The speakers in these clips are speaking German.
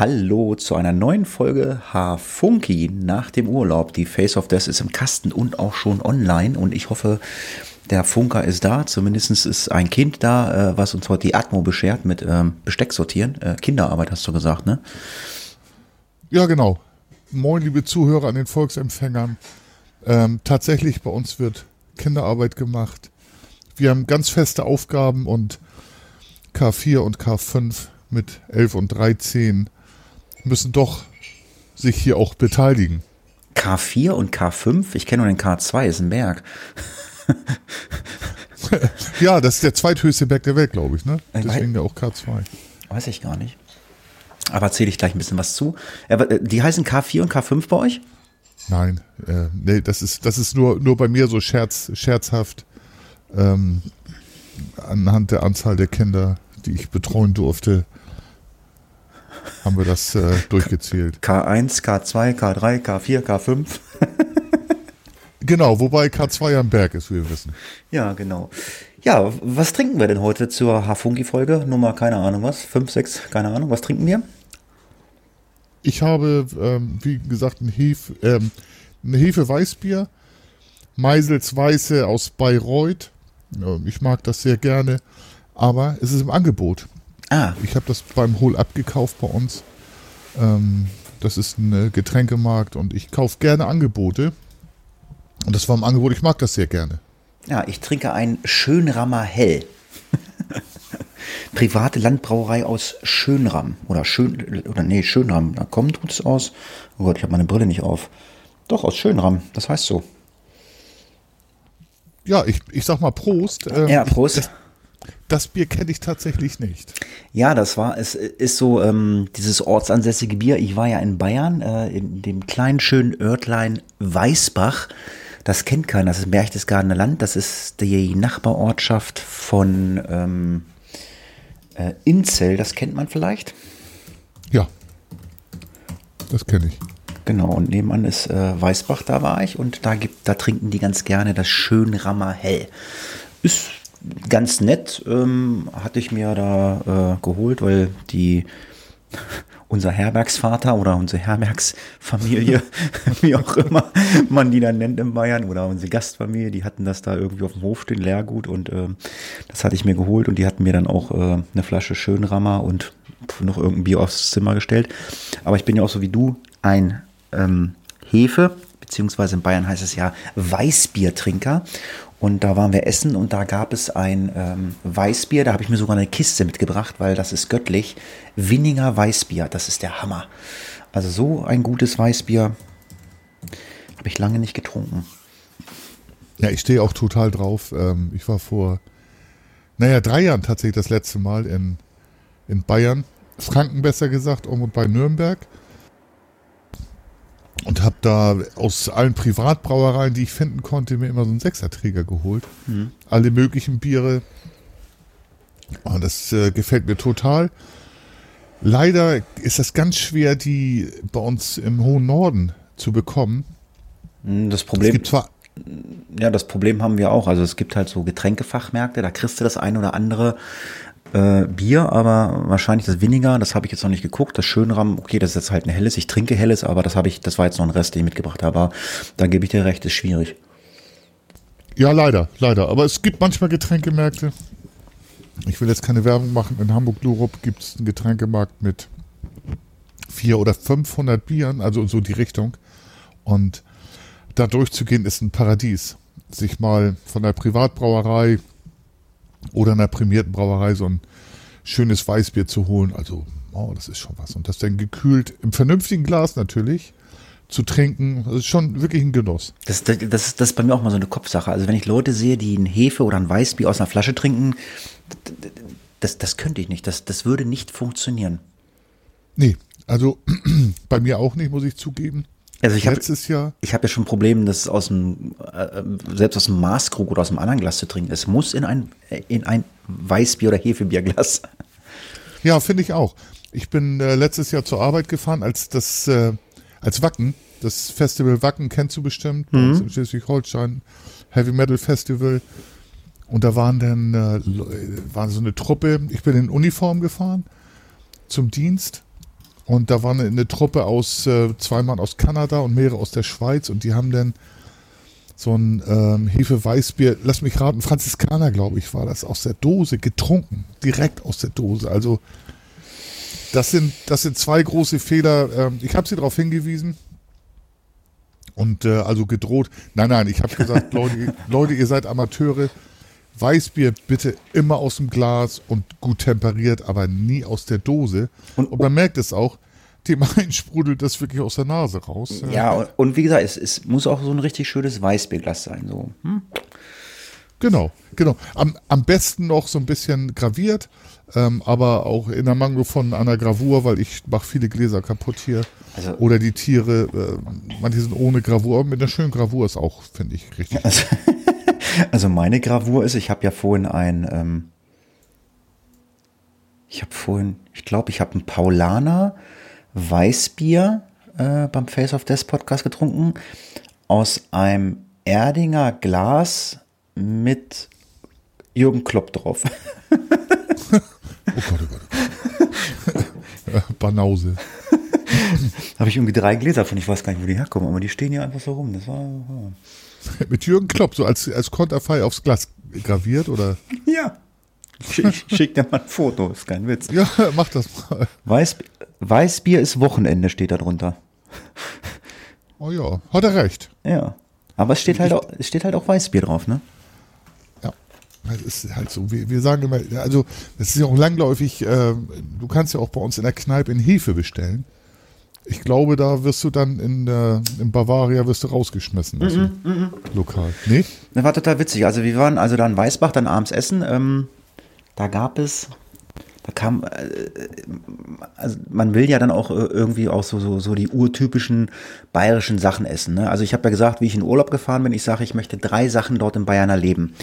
Hallo zu einer neuen Folge H-Funky nach dem Urlaub. Die Face of Death ist im Kasten und auch schon online und ich hoffe, der Funker ist da. Zumindest ist ein Kind da, äh, was uns heute die Atmo beschert mit ähm, Besteck sortieren. Äh, Kinderarbeit hast du gesagt, ne? Ja, genau. Moin, liebe Zuhörer an den Volksempfängern. Ähm, tatsächlich, bei uns wird Kinderarbeit gemacht. Wir haben ganz feste Aufgaben und K4 und K5 mit 11 und 13 müssen doch sich hier auch beteiligen. K4 und K5? Ich kenne nur den K2, ist ein Berg. ja, das ist der zweithöchste Berg der Welt, glaube ich, ne? Deswegen ja auch K2. Weiß ich gar nicht. Aber erzähle ich gleich ein bisschen was zu. Äh, die heißen K4 und K5 bei euch? Nein, äh, nee, das ist, das ist nur, nur bei mir so scherz, scherzhaft ähm, anhand der Anzahl der Kinder, die ich betreuen durfte, haben wir das äh, durchgezählt. K1, K2, K3, K4, K5. genau, wobei K2 am Berg ist, wie wir wissen. Ja, genau. Ja, was trinken wir denn heute zur Hafungi-Folge? Nummer, keine Ahnung was, 5, 6, keine Ahnung, was trinken wir? Ich habe, ähm, wie gesagt, ein, Hef, ähm, ein Hefe-Weißbier, Meisels Weiße aus Bayreuth. Ich mag das sehr gerne, aber es ist im Angebot. Ah. Ich habe das beim Hol abgekauft bei uns. Ähm, das ist ein Getränkemarkt und ich kaufe gerne Angebote. Und das war im Angebot, ich mag das sehr gerne. Ja, ich trinke ein Schönrammer Hell. Private Landbrauerei aus Schönram. Oder Schön, oder nee, Schönram. Da kommt es aus. Oh Gott, ich habe meine Brille nicht auf. Doch, aus Schönram. Das heißt so. Ja, ich, ich sag mal Prost. Ähm, ja, Prost. Das, das Bier kenne ich tatsächlich nicht. Ja, das war, es ist so ähm, dieses ortsansässige Bier. Ich war ja in Bayern, äh, in dem kleinen schönen Örtlein Weißbach. Das kennt keiner, das ist Berchtesgadener Land. Das ist die Nachbarortschaft von ähm, äh, Inzell. Das kennt man vielleicht? Ja, das kenne ich. Genau, und nebenan ist äh, Weißbach, da war ich. Und da, gibt, da trinken die ganz gerne das Schönrammer Hell. Ist ganz nett, ähm, hatte ich mir da äh, geholt, weil die unser Herbergsvater oder unsere Herbergsfamilie, wie auch immer man die dann nennt in Bayern, oder unsere Gastfamilie, die hatten das da irgendwie auf dem Hof stehen, Leergut, und äh, das hatte ich mir geholt und die hatten mir dann auch äh, eine Flasche Schönrammer und noch irgendein Bier aufs Zimmer gestellt. Aber ich bin ja auch so wie du ein ähm, Hefe, beziehungsweise in Bayern heißt es ja Weißbiertrinker. Und da waren wir essen und da gab es ein ähm, Weißbier. Da habe ich mir sogar eine Kiste mitgebracht, weil das ist göttlich. Winninger Weißbier, das ist der Hammer. Also so ein gutes Weißbier habe ich lange nicht getrunken. Ja, ich stehe auch total drauf. Ähm, ich war vor, naja, drei Jahren tatsächlich das letzte Mal in, in Bayern. Franken besser gesagt, um und bei Nürnberg und habe da aus allen Privatbrauereien, die ich finden konnte, mir immer so einen Sechserträger geholt. Mhm. Alle möglichen Biere. Und das äh, gefällt mir total. Leider ist das ganz schwer, die bei uns im hohen Norden zu bekommen. Hm, das Problem. Es gibt zwar ja, das Problem haben wir auch. Also es gibt halt so Getränkefachmärkte, da kriegst du das ein oder andere äh, Bier, aber wahrscheinlich das weniger. Das habe ich jetzt noch nicht geguckt. Das Schönram, okay, das ist jetzt halt ein helles. Ich trinke helles, aber das habe ich, das war jetzt noch ein Rest, den ich mitgebracht habe. Aber da gebe ich dir recht, ist schwierig. Ja, leider, leider. Aber es gibt manchmal Getränkemärkte. Ich will jetzt keine Werbung machen. In Hamburg-Lurup gibt es einen Getränkemarkt mit vier oder 500 Bieren, also so die Richtung. Und da durchzugehen ist ein Paradies. Sich mal von der Privatbrauerei oder einer prämierten Brauerei so ein schönes Weißbier zu holen. Also, oh, das ist schon was. Und das dann gekühlt im vernünftigen Glas natürlich zu trinken, das ist schon wirklich ein Genuss. Das, das, das, das ist bei mir auch mal so eine Kopfsache. Also wenn ich Leute sehe, die ein Hefe oder ein Weißbier aus einer Flasche trinken, das, das könnte ich nicht. Das, das würde nicht funktionieren. Nee, also bei mir auch nicht, muss ich zugeben. Also ich habe. Ich habe ja schon Probleme, das aus dem äh, selbst aus dem Maßkrug oder aus einem anderen Glas zu trinken. Es muss in ein in ein Weißbier oder Hefebierglas. Ja, finde ich auch. Ich bin äh, letztes Jahr zur Arbeit gefahren als das äh, als Wacken. Das Festival Wacken kennst du bestimmt mhm. in Schleswig-Holstein Heavy Metal Festival. Und da waren dann äh, war so eine Truppe. Ich bin in Uniform gefahren zum Dienst Und da war eine, eine Truppe aus, äh, zwei Mann aus Kanada und mehrere aus der Schweiz und die haben dann so ein ähm, Hefe-Weißbier, lass mich raten, Franziskaner, glaube ich, war das, aus der Dose getrunken. Direkt aus der Dose. Also das sind, das sind zwei große Fehler. Ähm, ich habe sie darauf hingewiesen. Und äh, also gedroht. Nein, nein, ich habe gesagt, Leute, Leute, ihr seid Amateure. Weißbier bitte immer aus dem Glas und gut temperiert, aber nie aus der Dose. Und, und man merkt es auch, dem einen sprudelt das wirklich aus der Nase raus. Ja, und, und wie gesagt, es, es, muss auch so ein richtig schönes Weißbierglas sein. So. Hm? Genau, genau. Am, am besten noch so ein bisschen graviert, ähm, aber auch in der Mangel von einer Gravur, weil ich mache viele Gläser kaputt hier. Also, Oder die Tiere, äh, manche sind ohne Gravur, aber mit einer schönen Gravur ist auch, finde ich, richtig. Also, also, meine Gravur ist, ich habe ja vorhin ein, ähm, ich habe vorhin, ich glaube, ich habe ein Paulaner Weißbier äh, beim Face of Death Podcast getrunken aus einem Erdinger Glas mit Jürgen Klopp drauf. oh Gott, oh Gott. Oh Gott. Banause. habe ich irgendwie drei Gläser von, ich weiß gar nicht, wo die herkommen, aber die stehen hier einfach so rum. Das war. Ja. Mit Jürgen Klopp, so als, als Konterfei aufs Glas graviert, oder? Ja. Ich schick dir mal ein Foto, ist kein Witz. Ja, mach das mal. Weiß, Weißbier ist Wochenende, steht da drunter. Oh ja, hat er recht. Ja. Aber es steht halt, auch, es steht halt auch Weißbier drauf, ne? Ja. Das ist halt so. Wir, wir sagen immer, also, das ist ja auch langläufig, äh, du kannst ja auch bei uns in der Kneipe in Hefe bestellen. Ich glaube, da wirst du dann in, äh, in Bavaria wirst du rausgeschmissen. Also, mm -mm, mm lokal. Nee? Das war total witzig. Also wir waren also da in Weißbach, dann abends essen. Ähm, da gab es, da kam, äh, also man will ja dann auch äh, irgendwie auch so, so, so die urtypischen bayerischen Sachen essen. Ne? Also ich habe ja gesagt, wie ich in Urlaub gefahren bin, ich sage, ich möchte drei Sachen dort in Bayern erleben.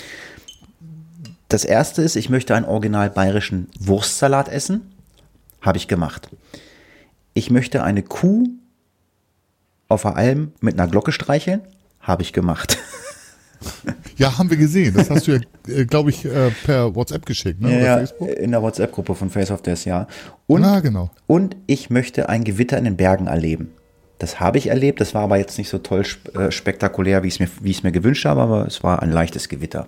Das erste ist, ich möchte einen original bayerischen Wurstsalat essen. Habe ich gemacht. Ich möchte eine Kuh auf der Alm mit einer Glocke streicheln. Habe ich gemacht. Ja, haben wir gesehen. Das hast du ja, äh, glaube ich, äh, per WhatsApp geschickt, ne? Ja, in der WhatsApp-Gruppe von Face of Death, ja. Und, ah, genau. Und ich möchte ein Gewitter in den Bergen erleben. Das habe ich erlebt. Das war aber jetzt nicht so toll äh, spektakulär, wie ich es mir, wie ich es mir gewünscht habe, aber es war ein leichtes Gewitter.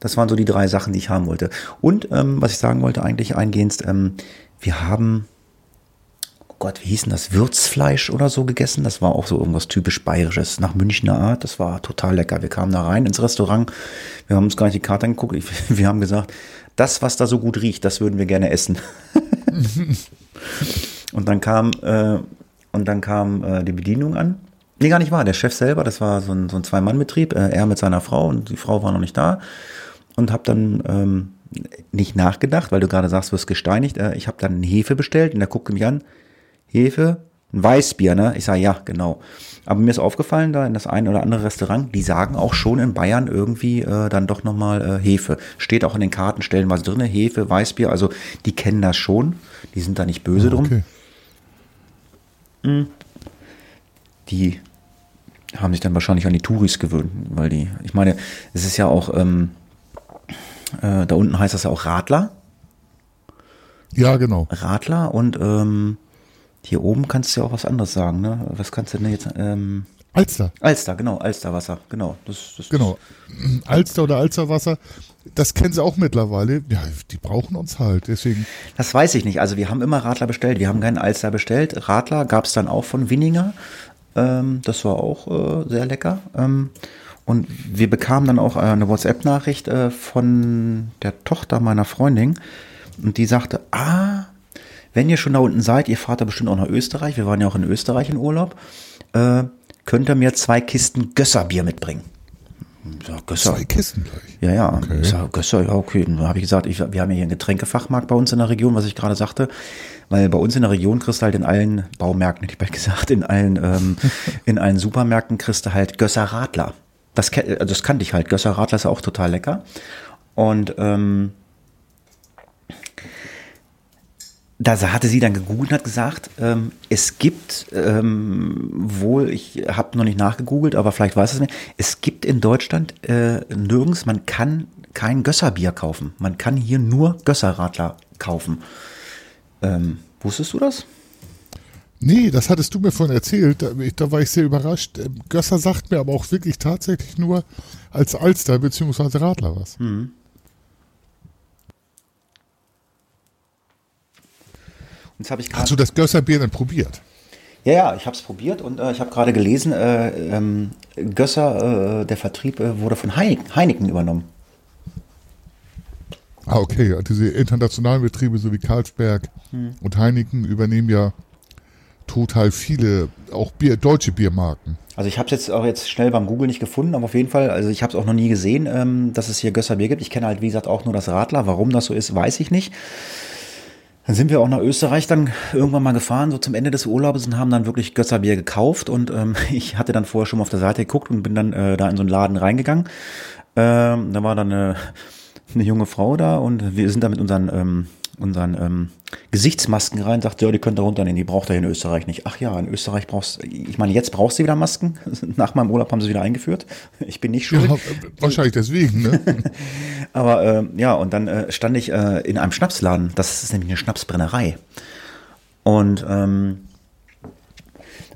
Das waren so die drei Sachen, die ich haben wollte. Und ähm, was ich sagen wollte, eigentlich eingehend, ähm, wir haben Gott, wie hieß denn das? Würzfleisch oder so gegessen. Das war auch so irgendwas typisch Bayerisches, nach Münchner Art. Das war total lecker. Wir kamen da rein ins Restaurant. Wir haben uns gar nicht die Karte angeguckt. Wir haben gesagt, das, was da so gut riecht, das würden wir gerne essen. und dann kam, äh, und dann kam äh, die Bedienung an. Nee, gar nicht wahr. Der Chef selber, das war so ein, so ein Zwei-Mann-Betrieb. Äh, er mit seiner Frau und die Frau war noch nicht da. Und hab dann ähm, nicht nachgedacht, weil du gerade sagst, du wirst gesteinigt. Äh, ich habe dann Hefe bestellt und der guckte mich an Hefe, ein Weißbier, ne? Ich sage, ja, genau. Aber mir ist aufgefallen, da in das eine oder andere Restaurant, die sagen auch schon in Bayern irgendwie äh, dann doch nochmal äh, Hefe. Steht auch in den Karten stellenweise drin, Hefe, Weißbier, also die kennen das schon. Die sind da nicht böse oh, okay. drum. Hm. Die haben sich dann wahrscheinlich an die Touris gewöhnt, weil die, ich meine, es ist ja auch, ähm, äh, da unten heißt das ja auch Radler. Ja, genau. Radler und ähm, hier oben kannst du ja auch was anderes sagen, ne? Was kannst du denn jetzt? Ähm, Alster. Alster, genau, Alsterwasser, genau. Das, das, genau. Alster oder Alsterwasser, das kennen sie auch mittlerweile. Ja, die brauchen uns halt, deswegen. Das weiß ich nicht. Also wir haben immer Radler bestellt, wir haben keinen Alster bestellt. Radler gab es dann auch von Winninger. Ähm, das war auch äh, sehr lecker. Ähm, und wir bekamen dann auch äh, eine WhatsApp-Nachricht äh, von der Tochter meiner Freundin. Und die sagte, ah, wenn ihr schon da unten seid, ihr fahrt da bestimmt auch nach Österreich, wir waren ja auch in Österreich in Urlaub, äh, könnt ihr mir zwei Kisten Gösserbier mitbringen. Ja, Gösser. Zwei Kisten gleich. Ja, ja. Okay. Ich sag, Gösser, ja, okay. Dann habe ich gesagt, ich, wir haben ja hier einen Getränkefachmarkt bei uns in der Region, was ich gerade sagte. Weil bei uns in der Region kriegst du halt in allen Baumärkten, hätte ich bald gesagt, in allen, ähm, in allen Supermärkten kriegst du halt Gösser Radler. Das, also das kannte ich halt. Gösser Radler ist auch total lecker. Und ähm, da hatte sie dann gegoogelt und hat gesagt, ähm, es gibt ähm, wohl, ich habe noch nicht nachgegoogelt, aber vielleicht weiß es nicht, es gibt in Deutschland äh, nirgends, man kann kein Gösserbier kaufen. Man kann hier nur Gösserradler kaufen. Ähm, Wusstest du das? Nee, das hattest du mir vorhin erzählt. Da, ich, da war ich sehr überrascht. Ähm, Gösser sagt mir aber auch wirklich tatsächlich nur als Alster bzw. Radler was. Mhm. Jetzt habe ich Hast du das Gösserbier denn probiert? Ja, ja, ich habe es probiert und äh, ich habe gerade gelesen, äh, ähm, Gösser, äh, der Vertrieb äh, wurde von Heineken, Heineken übernommen. Ah, okay. Ja, diese internationalen Betriebe, so wie Carlsberg Hm. und Heineken, übernehmen ja total viele, auch Bier, deutsche Biermarken. Also ich habe es jetzt auch jetzt schnell beim Google nicht gefunden, aber auf jeden Fall, also ich habe es auch noch nie gesehen, ähm, dass es hier Gösserbier gibt. Ich kenne halt, wie gesagt, auch nur das Radler. Warum das so ist, weiß ich nicht. Dann sind wir auch nach Österreich dann irgendwann mal gefahren, so zum Ende des Urlaubs und haben dann wirklich Gösserbier gekauft. Und ähm, ich hatte dann vorher schon mal auf der Seite geguckt und bin dann äh, da in so einen Laden reingegangen. Ähm, da war dann eine, eine junge Frau da und wir sind da mit unseren, ähm, unseren ähm, Gesichtsmasken rein, sagt, ja, die könnt ihr runternehmen, die braucht ihr in Österreich nicht. Ach ja, in Österreich brauchst ich meine, jetzt brauchst du wieder Masken. Nach meinem Urlaub haben sie wieder eingeführt. Ich bin nicht schuld. Ja, wahrscheinlich deswegen, ne? Aber äh, ja, und dann äh, stand ich äh, in einem Schnapsladen. Das ist nämlich eine Schnapsbrennerei. Und ähm,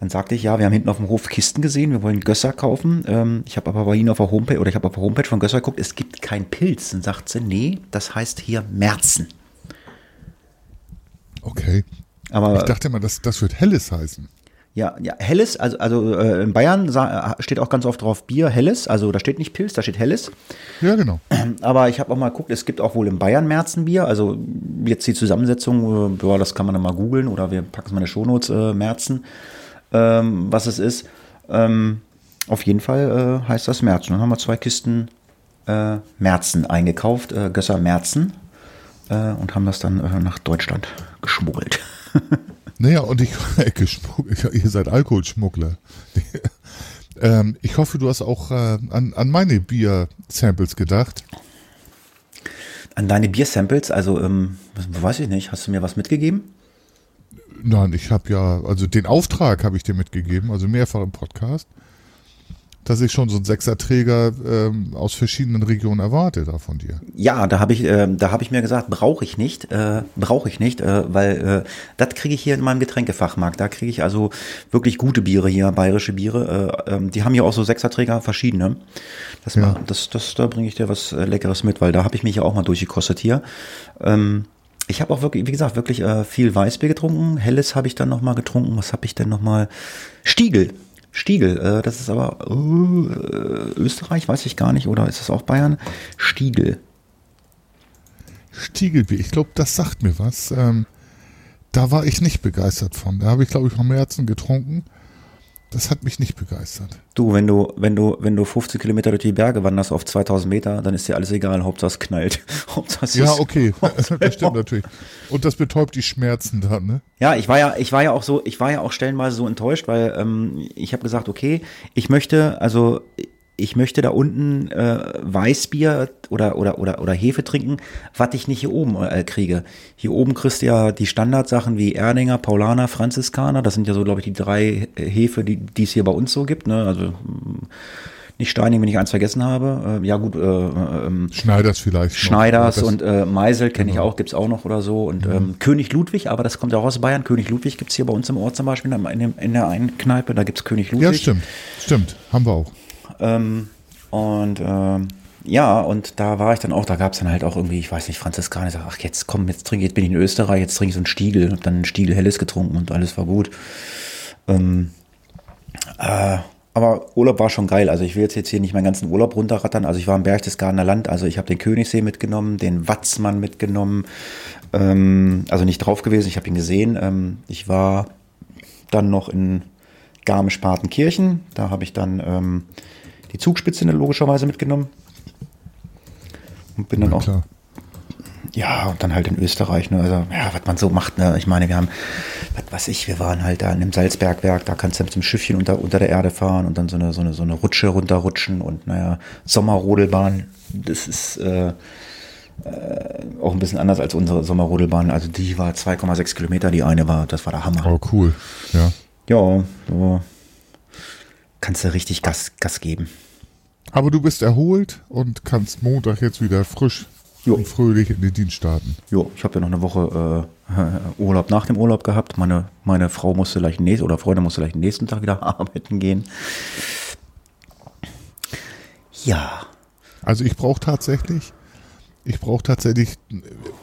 dann sagte ich, ja, wir haben hinten auf dem Hof Kisten gesehen, wir wollen Gösser kaufen. Ähm, ich habe aber bei Ihnen auf der Homepage, oder ich habe auf der Homepage von Gösser geguckt, es gibt kein Pilz. Dann sagt sie, nee, das heißt hier Merzen. Okay. Aber Ich dachte immer, das, das wird Helles heißen. ja, ja, Helles, also, also äh, in Bayern sa- steht auch ganz oft drauf Bier Helles, also da steht nicht Pilz, da steht Helles. Ja, genau. Aber ich habe auch mal geguckt, es gibt auch wohl in Bayern Märzenbier. Also jetzt die Zusammensetzung, äh, ja, das kann man dann mal googeln oder wir packen es mal in die Shownotes, äh, Märzen, ähm, was es ist. Ähm, auf jeden Fall äh, heißt das Märzen. Dann haben wir zwei Kisten äh, Märzen eingekauft, äh, Gösser Märzen, äh, und haben das dann äh, nach Deutschland geschmuggelt. Naja, und ich, ihr seid Alkoholschmuggler. ähm, ich hoffe, du hast auch äh, an, an meine Bier-Samples gedacht. An deine Biersamples, also ähm, weiß ich nicht, hast du mir was mitgegeben? Nein, ich habe ja, also den Auftrag habe ich dir mitgegeben, also mehrfach im Podcast, dass ich schon so einen Sechserträger ähm, aus verschiedenen Regionen erwarte da von dir. Ja, da habe ich, äh, da habe ich mir gesagt, brauche ich nicht, äh, brauche ich nicht, äh, weil äh, das kriege ich hier in meinem Getränkefachmarkt. Da kriege ich also wirklich gute Biere hier, bayerische Biere. Äh, ähm, die haben hier auch so Sechserträger, verschiedene. Das, Ja. das, das, da bringe ich dir was äh, Leckeres mit, weil da habe ich mich ja auch mal durchgekostet hier. Ähm, ich habe auch wirklich, wie gesagt, wirklich äh, viel Weißbier getrunken. Helles habe ich dann noch mal getrunken. Was habe ich denn noch mal? Stiegel. Stiegel, äh, das ist aber äh, Österreich, weiß ich gar nicht, oder ist es auch Bayern? Stiegel. Stiegelbier, ich glaube, das sagt mir was. Ähm, da war ich nicht begeistert von. Da habe ich, glaube ich, am Herzen getrunken. Das hat mich nicht begeistert. Du, wenn du, wenn du, wenn du 50 Kilometer durch die Berge wanderst auf 2000 Meter, dann ist dir alles egal, Hauptsache es knallt. Hauptsache es Ja, okay, das stimmt natürlich. Und das betäubt die Schmerzen dann, ne? Ja, ich war ja, ich war ja auch so, ich war ja auch stellenweise so enttäuscht, weil ähm, ich habe gesagt, okay, ich möchte, also ich möchte da unten äh, Weißbier oder oder oder oder Hefe trinken, was ich nicht hier oben äh, kriege. Hier oben kriegst du ja die Standardsachen wie Erdinger, Paulaner, Franziskaner. Das sind ja so, glaube ich, die drei Hefe, die es hier bei uns so gibt. Ne? Also mm, nicht Steining, wenn ich eins vergessen habe. Äh, ja gut, äh, äh, ähm, Schneiders vielleicht. Schneiders und äh, Meisel kenne ich auch, gibt's auch noch oder so. Und ähm, König Ludwig, aber das kommt ja auch aus Bayern. König Ludwig gibt's hier bei uns im Ort zum Beispiel, in, dem, in der einen Kneipe, da gibt's König Ludwig. Ja, stimmt. Stimmt. Haben wir auch. Ähm, und ähm, ja, und da war ich dann auch, da gab's dann halt auch irgendwie, ich weiß nicht, Franziskaner, ich sag, ach jetzt komm, jetzt trinke, jetzt bin ich in Österreich, jetzt trinke ich so einen Stiegel, hab dann einen Stiegel Helles getrunken und alles war gut. Ähm, äh, aber Urlaub war schon geil. Also ich will jetzt, jetzt hier nicht meinen ganzen Urlaub runterrattern. Also ich war im Berchtesgadener Land. Also ich habe den Königssee mitgenommen, den Watzmann mitgenommen. Ähm, also nicht drauf gewesen, ich habe ihn gesehen. Ähm, ich war dann noch in Garmisch-Partenkirchen. Da habe ich dann ähm, die Zugspitze logischerweise mitgenommen. Und bin dann Na auch klar. ja, und dann halt in Österreich, ne? Also, ja, was man so macht, ne? Ich meine, wir haben, was weiß ich, wir waren halt da in dem Salzbergwerk, da kannst du mit dem Schiffchen unter, unter der Erde fahren und dann so eine, so eine, so eine Rutsche runterrutschen und naja, Sommerrodelbahn, das ist äh, äh, auch ein bisschen anders als unsere Sommerrodelbahn. Also die war 2,6 Kilometer, die eine war, das war der Hammer. Oh, cool. Ja. Ja, so kannst du richtig Gas, Gas geben. Aber du bist erholt und kannst Montag jetzt wieder frisch jo. und fröhlich in den Dienst starten. Jo, ich habe ja noch eine Woche äh, Urlaub nach dem Urlaub gehabt. Meine, meine Frau musste gleich nächsten, oder Freundin musste gleich den nächsten Tag wieder arbeiten gehen. Ja. Also ich brauche tatsächlich, ich brauche tatsächlich,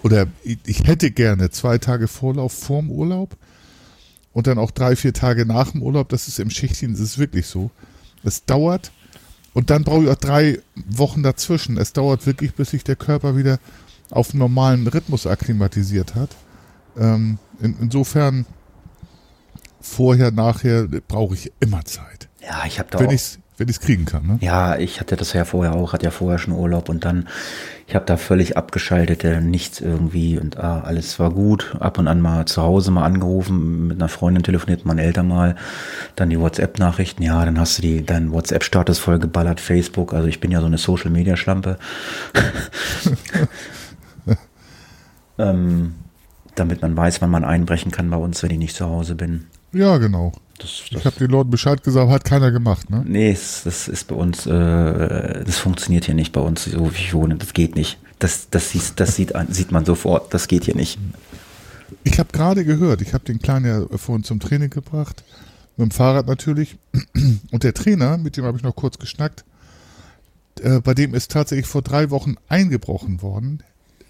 oder ich hätte gerne zwei Tage Vorlauf vorm Urlaub und dann auch drei, vier Tage nach dem Urlaub. Das ist im Schichtdienst, das ist wirklich so. Es dauert und dann brauche ich auch drei Wochen dazwischen. Es dauert wirklich, bis sich der Körper wieder auf einen normalen Rhythmus akklimatisiert hat. Ähm, in, insofern, vorher, nachher brauche ich immer Zeit. Ja, ich habe da wenn auch wenn ich es kriegen kann. Ne? Ja, ich hatte das ja vorher auch, hatte ja vorher schon Urlaub und dann, ich habe da völlig abgeschaltet, äh, nichts irgendwie und ah, alles war gut. Ab und an mal zu Hause mal angerufen, mit einer Freundin telefoniert, mein Eltern mal, dann die WhatsApp-Nachrichten, ja, dann hast du die, dein WhatsApp-Status voll geballert, Facebook, also ich bin ja so eine Social-Media-Schlampe. ähm, damit man weiß, wann man einbrechen kann bei uns, wenn ich nicht zu Hause bin. Ja, genau. Das, das ich habe den Leuten Bescheid gesagt, hat keiner gemacht, ne? Nee, das, ist bei uns, äh, das funktioniert hier nicht bei uns, so wie ich wohne. Das geht nicht. Das, das, sieht, das sieht, sieht man sofort. Das geht hier nicht. Ich habe gerade gehört, ich habe den Kleinen ja vorhin zum Training gebracht, mit dem Fahrrad natürlich. Und der Trainer, mit dem habe ich noch kurz geschnackt, äh, bei dem ist tatsächlich vor drei Wochen eingebrochen worden.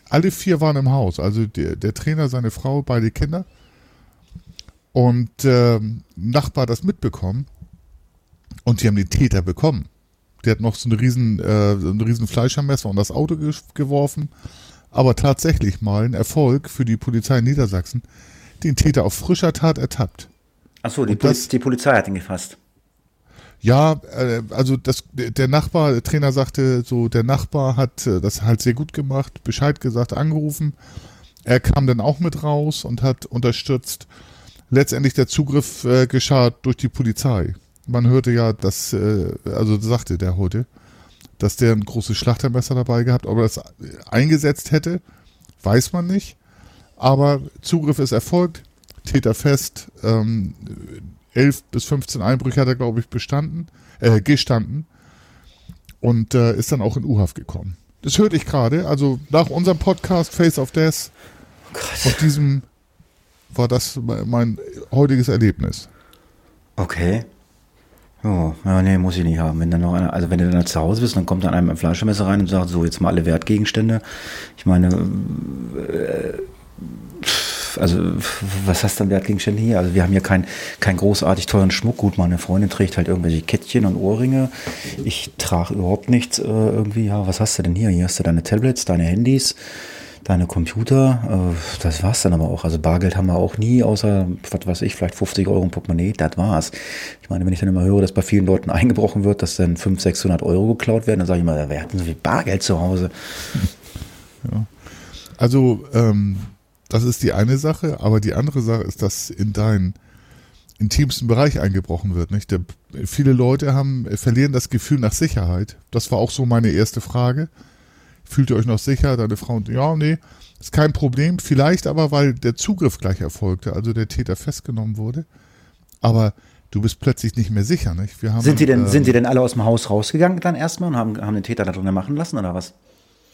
Alle vier waren im Haus, also der, der Trainer, seine Frau, beide Kinder. Und äh, Nachbar das mitbekommen und die haben den Täter bekommen. Der hat noch so eine riesen, äh, so ein riesen Fleischermesser und das Auto ge geworfen. Aber tatsächlich mal ein Erfolg für die Polizei in Niedersachsen, den Täter auf frischer Tat ertappt. Achso, die, Poliz die Polizei hat ihn gefasst. Ja, äh, also das, der Nachbar, der Trainer sagte so, der Nachbar hat äh, das halt sehr gut gemacht, Bescheid gesagt, angerufen. Er kam dann auch mit raus und hat unterstützt letztendlich der Zugriff äh, geschah durch die Polizei. Man hörte ja, dass, äh, also sagte der heute, dass der ein großes Schlachtermesser dabei gehabt, ob er das eingesetzt hätte, weiß man nicht. Aber Zugriff ist erfolgt, Täter fest, ähm, 11 bis 15 Einbrüche hat er, glaube ich, bestanden, äh, gestanden und äh, ist dann auch in U-Haft gekommen. Das hörte ich gerade, also nach unserem Podcast Face of Death, oh auf diesem war das mein heutiges Erlebnis. Okay. Oh, nee, muss ich nicht haben. Wenn dann noch einer, also wenn du dann zu Hause bist, dann kommt dann einem ein Fleischmesser rein und sagt, so, jetzt mal alle Wertgegenstände. Ich meine, äh, also, was hast du an Wertgegenstände hier? Also, wir haben hier keinen kein großartig teuren Schmuck. Gut, meine Freundin trägt halt irgendwelche Kettchen und Ohrringe. Ich trage überhaupt nichts äh, irgendwie. Ja, was hast du denn hier? Hier hast du deine Tablets, deine Handys deine Computer, äh, das war's dann aber auch. Also Bargeld haben wir auch nie, außer, was weiß ich, vielleicht 50 Euro im Portemonnaie, das war's. Ich meine, wenn ich dann immer höre, dass bei vielen Leuten eingebrochen wird, dass dann 500, 600 Euro geklaut werden, dann sage ich mal, wer hat denn so viel Bargeld zu Hause? Ja. Also, ähm, das ist die eine Sache, aber die andere Sache ist, dass in deinen intimsten Bereich eingebrochen wird. Nicht? Der, viele Leute haben, verlieren das Gefühl nach Sicherheit. Das war auch so meine erste Frage. Fühlt ihr euch noch sicher? Deine Frau, ja, nee, ist kein Problem. Vielleicht aber, weil der Zugriff gleich erfolgte, also der Täter festgenommen wurde. Aber du bist plötzlich nicht mehr sicher, nicht? Wir haben, sind, die denn, äh, sind die denn alle aus dem Haus rausgegangen dann erstmal und haben, haben den Täter da drinnen machen lassen oder was?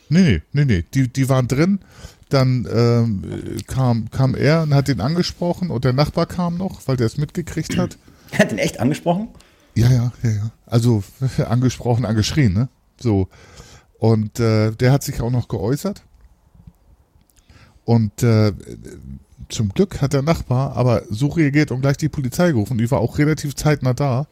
Nee, nee, nee, nee. Die, die waren drin. Dann ähm, kam, kam er und hat ihn angesprochen und der Nachbar kam noch, weil der es mitgekriegt hat. Er hat ihn echt angesprochen? Ja, ja, ja, ja. Also angesprochen, angeschrien, ne? So. Und äh, der hat sich auch noch geäußert. Und äh, zum Glück hat der Nachbar aber so reagiert und gleich die Polizei gerufen. Die war auch relativ zeitnah da.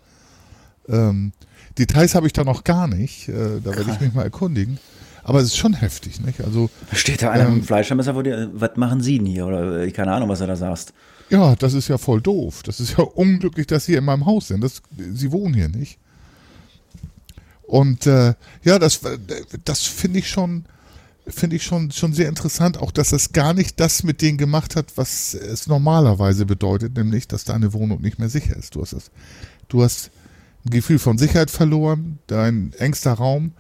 Ähm, Details habe ich da noch gar nicht. Äh, da werde ich mich mal erkundigen. Aber es ist schon heftig, nicht? Also steht da einer ähm, mit dem Fleischmesser vor dir. Was machen Sie denn hier? Oder äh, keine Ahnung, was er da sagst. Ja, das ist ja voll doof. Das ist ja unglücklich, dass Sie in meinem Haus sind. Das, Sie wohnen hier nicht. Und äh, ja, das, das finde ich schon, finde ich schon, schon sehr interessant, auch dass es gar nicht das mit denen gemacht hat, was es normalerweise bedeutet, nämlich, dass deine Wohnung nicht mehr sicher ist. Du hast das, du hast ein Gefühl von Sicherheit verloren, dein engster Raum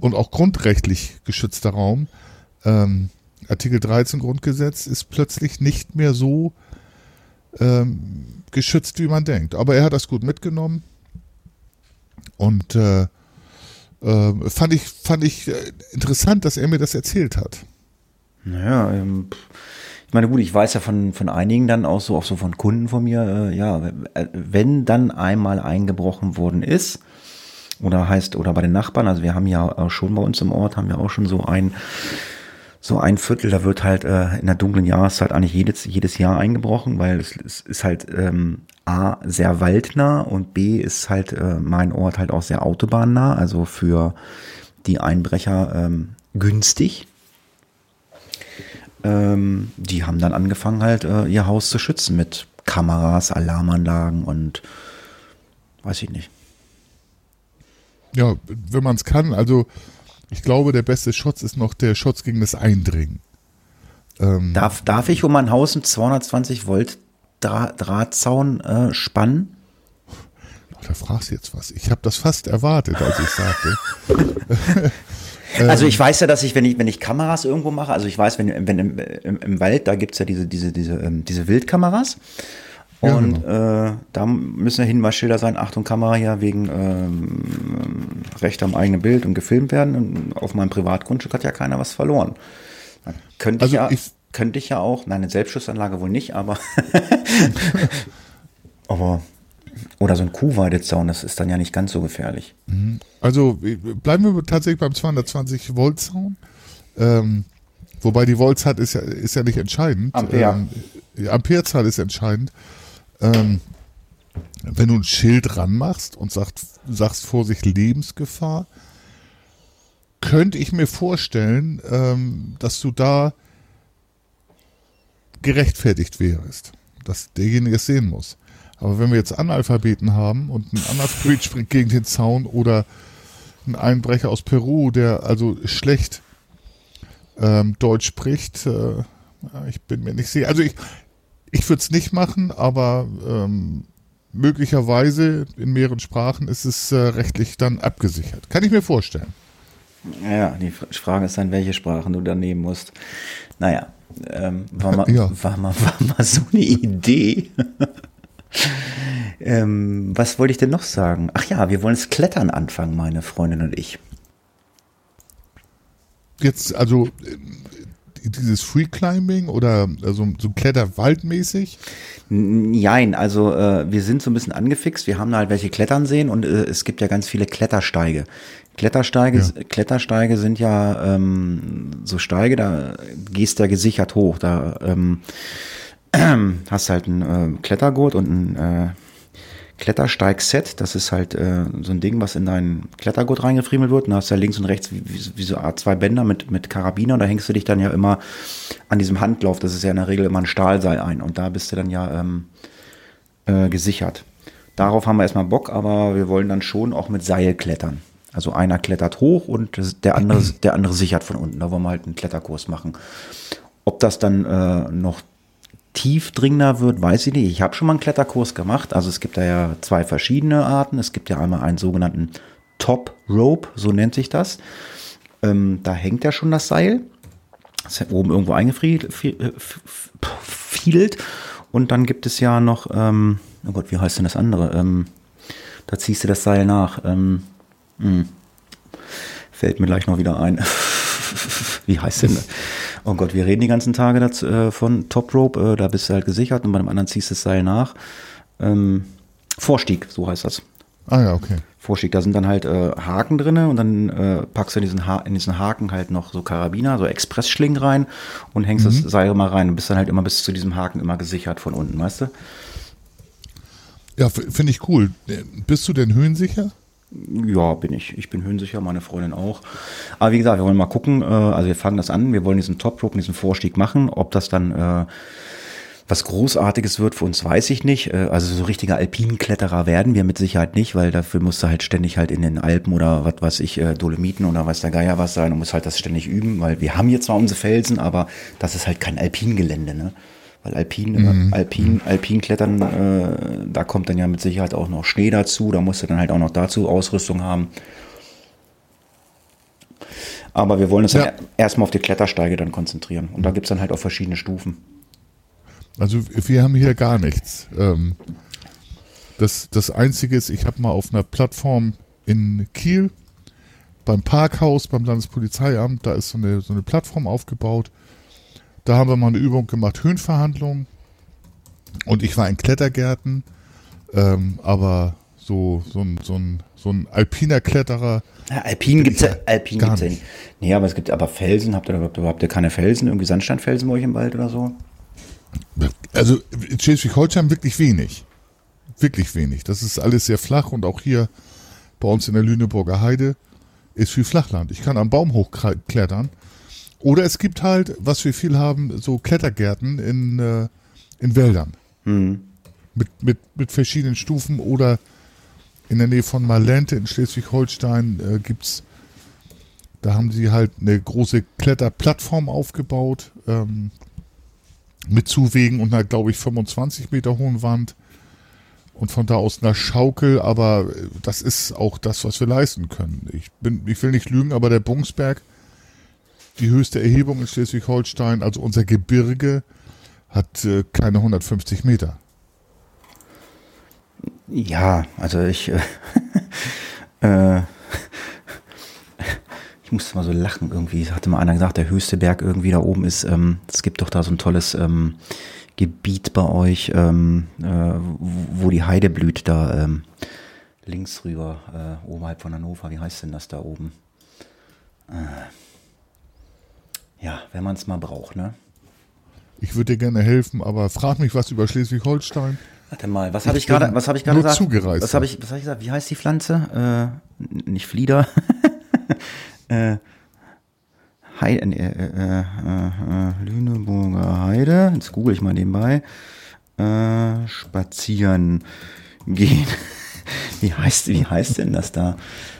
und auch grundrechtlich geschützter Raum, ähm, Artikel 13 Grundgesetz, ist plötzlich nicht mehr so ähm, geschützt, wie man denkt. Aber er hat das gut mitgenommen und äh, Äh, fand ich, fand ich äh, interessant, dass er mir das erzählt hat. Naja, ähm, ich meine, gut, ich weiß ja von, von einigen dann auch so, auch so von Kunden von mir, äh, ja, wenn dann einmal eingebrochen worden ist, oder heißt, oder bei den Nachbarn, also wir haben ja auch schon bei uns im Ort, haben wir auch schon so ein, so ein Viertel, da wird halt äh, in der dunklen Jahreszeit eigentlich jedes, jedes Jahr eingebrochen, weil es, es ist halt ähm, A, sehr waldnah und B, ist halt äh, mein Ort halt auch sehr autobahnnah, also für die Einbrecher ähm, günstig. Ähm, die haben dann angefangen halt äh, ihr Haus zu schützen mit Kameras, Alarmanlagen und weiß ich nicht. Ja, wenn man es kann, also ich glaube, der beste Schutz ist noch der Schutz gegen das Eindringen. Ähm, darf, darf ich um mein Haus einen 220 Volt Dra Drahtzaun äh, spannen? Oh, da fragst du jetzt was. Ich habe das fast erwartet, als ich sagte. Also ich weiß ja, dass ich, wenn ich, wenn ich Kameras irgendwo mache, also ich weiß, wenn, wenn im, im, im Wald, da gibt's ja diese, diese, diese, ähm, diese Wildkameras. Und ja, genau. äh, da müssen ja Hinweisschilder sein, Achtung, Kamera hier wegen ähm, Recht am eigenen Bild und gefilmt werden. Und auf meinem Privatgrundstück hat ja keiner was verloren. Dann könnte also ich ja, ich, könnte ich ja auch, nein, eine Selbstschussanlage wohl nicht, aber aber oder so ein Kuhweidezaun, das ist dann ja nicht ganz so gefährlich. Mhm. Also bleiben wir tatsächlich beim 220 Volt Zaun. Ähm, wobei die Voltzahl ist ja, ist ja nicht entscheidend. Ampere. Ähm, Amperezahl ist entscheidend ähm, wenn du ein Schild ranmachst und sagt, sagst Vorsicht, Lebensgefahr, könnte ich mir vorstellen, ähm, dass du da gerechtfertigt wärst, dass derjenige es sehen muss. Aber wenn wir jetzt Analphabeten haben und ein Analphabet springt gegen den Zaun oder ein Einbrecher aus Peru, der also schlecht ähm, Deutsch spricht, äh, ich bin mir nicht sicher. Also ich, ich würde es nicht machen, aber ähm, möglicherweise in mehreren Sprachen ist es äh, rechtlich dann abgesichert. Kann ich mir vorstellen. Ja, die Frage ist dann, welche Sprachen du da nehmen musst. Naja, ähm, war, mal, ja. war, mal, war mal so eine Idee. ähm, was wollte ich denn noch sagen? Ach ja, wir wollen das Klettern anfangen, meine Freundin und ich. Jetzt, also dieses Free Climbing oder also so Kletterwaldmäßig? Nein, also äh, wir sind so ein bisschen angefixt. Wir haben da halt welche klettern sehen und äh, es gibt ja ganz viele Klettersteige. Klettersteige, ja. Klettersteige sind ja ähm, so Steige, da gehst du ja gesichert hoch. Da ähm, hast halt einen äh, Klettergurt und ein äh, Klettersteig-Set. Das ist halt äh, so ein Ding, was in deinen Klettergurt reingefriemelt wird. Und da hast du ja links und rechts wie, wie, wie so Art zwei Bänder mit, mit Karabiner. Und da hängst du dich dann ja immer an diesem Handlauf. Das ist ja in der Regel immer ein Stahlseil ein. Und da bist du dann ja ähm, äh, gesichert. Darauf haben wir erstmal Bock, aber wir wollen dann schon auch mit Seil klettern. Also einer klettert hoch und der andere, der andere sichert von unten. Da wollen wir halt einen Kletterkurs machen. Ob das dann äh, noch tiefdringender wird, weiß ich nicht. Ich habe schon mal einen Kletterkurs gemacht. Also es gibt da ja zwei verschiedene Arten. Es gibt ja einmal einen sogenannten Top Rope, so nennt sich das. Ähm, da hängt ja schon das Seil. Das ist ja oben irgendwo eingefriedelt. Und dann gibt es ja noch, ähm, oh Gott, wie heißt denn das andere? Ähm, da ziehst du das Seil nach. Ähm, hm. Fällt mir gleich noch wieder ein. wie heißt denn das? oh Gott, wir reden die ganzen Tage dazu, äh, von Top Rope, äh, da bist du halt gesichert und bei dem anderen ziehst du das Seil nach. Ähm, Vorstieg, so heißt das. Ah ja, okay. Vorstieg, da sind dann halt äh, Haken drin und dann äh, packst du in diesen, ha in diesen Haken halt noch so Karabiner, so Expressschlingen rein und hängst mhm. das Seil mal rein und bist dann halt immer bis zu diesem Haken immer gesichert von unten, weißt du? Ja, finde ich cool. Bist du denn höhensicher? Ja, bin ich. Ich bin höhensicher, meine Freundin auch. Aber wie gesagt, wir wollen mal gucken. Äh, also wir fangen das an. Wir wollen diesen Top Rope, diesen Vorstieg machen. Ob das dann äh, was Großartiges wird für uns, weiß ich nicht. Äh, also so richtige Alpinkletterer werden wir mit Sicherheit nicht, weil dafür musst du halt ständig halt in den Alpen oder was weiß ich, Dolomiten oder weiß der Geier was sein und muss halt das ständig üben, weil wir haben hier zwar unsere Felsen, aber das ist halt kein Alpingelände, ne? Weil Alpin, mhm. Alpin, Alpinklettern, äh, da kommt dann ja mit Sicherheit auch noch Schnee dazu. Da musst du dann halt auch noch dazu Ausrüstung haben. Aber wir wollen uns ja. erstmal auf die Klettersteige dann konzentrieren. Und da gibt es dann halt auch verschiedene Stufen. Also wir haben hier gar nichts. Ähm, das, das Einzige ist, ich habe mal auf einer Plattform in Kiel beim Parkhaus, beim Landespolizeiamt, da ist so eine, so eine Plattform aufgebaut. Da haben wir mal eine Übung gemacht, Höhenverhandlungen. Und ich war in Klettergärten, ähm, aber so, so, ein, so, ein, so ein alpiner Kletterer. Ja, Alpin gibt es ja, Alpin gibt's ja. Nee, aber es gibt aber Felsen. Habt ihr überhaupt, habt ihr keine Felsen? Irgendwie Sandsteinfelsen bei euch im Wald oder so? Also in Schleswig-Holstein wirklich wenig. Wirklich wenig. Das ist alles sehr flach und auch hier bei uns in der Lüneburger Heide ist viel Flachland. Ich kann am Baum hochklettern. Oder es gibt halt, was wir viel haben, so Klettergärten in, äh, in Wäldern. Mhm. Mit, mit, mit verschiedenen Stufen oder in der Nähe von Malente in Schleswig-Holstein äh, gibt's, da haben sie halt eine große Kletterplattform aufgebaut, ähm, mit Zuwegen und einer, glaube ich, 25 Meter hohen Wand und von da aus einer Schaukel, aber äh, das ist auch das, was wir leisten können. Ich bin, ich will nicht lügen, aber der Bungsberg, die höchste Erhebung in Schleswig-Holstein, also unser Gebirge, hat äh, keine 150 Meter. Ja, also ich, äh, äh, ich musste mal so lachen irgendwie. Hatte mal einer gesagt, der höchste Berg irgendwie da oben ist, ähm, es gibt doch da so ein tolles ähm, Gebiet bei euch, ähm, äh, wo die Heide blüht, da ähm, links rüber, äh, oberhalb von Hannover. Wie heißt denn das da oben? Äh, ja, wenn man es mal braucht, ne? Ich würde dir gerne helfen, aber frag mich was über Schleswig-Holstein. Warte mal, was habe ich gerade, was habe ich gerade gesagt? Zugereist. Was habe ich, was habe ich gesagt? Wie heißt die Pflanze? Äh, nicht Flieder. äh, Heide, äh, äh, äh, Lüneburger Heide. Jetzt google ich mal nebenbei. Äh, spazieren gehen. wie heißt, wie heißt denn das da?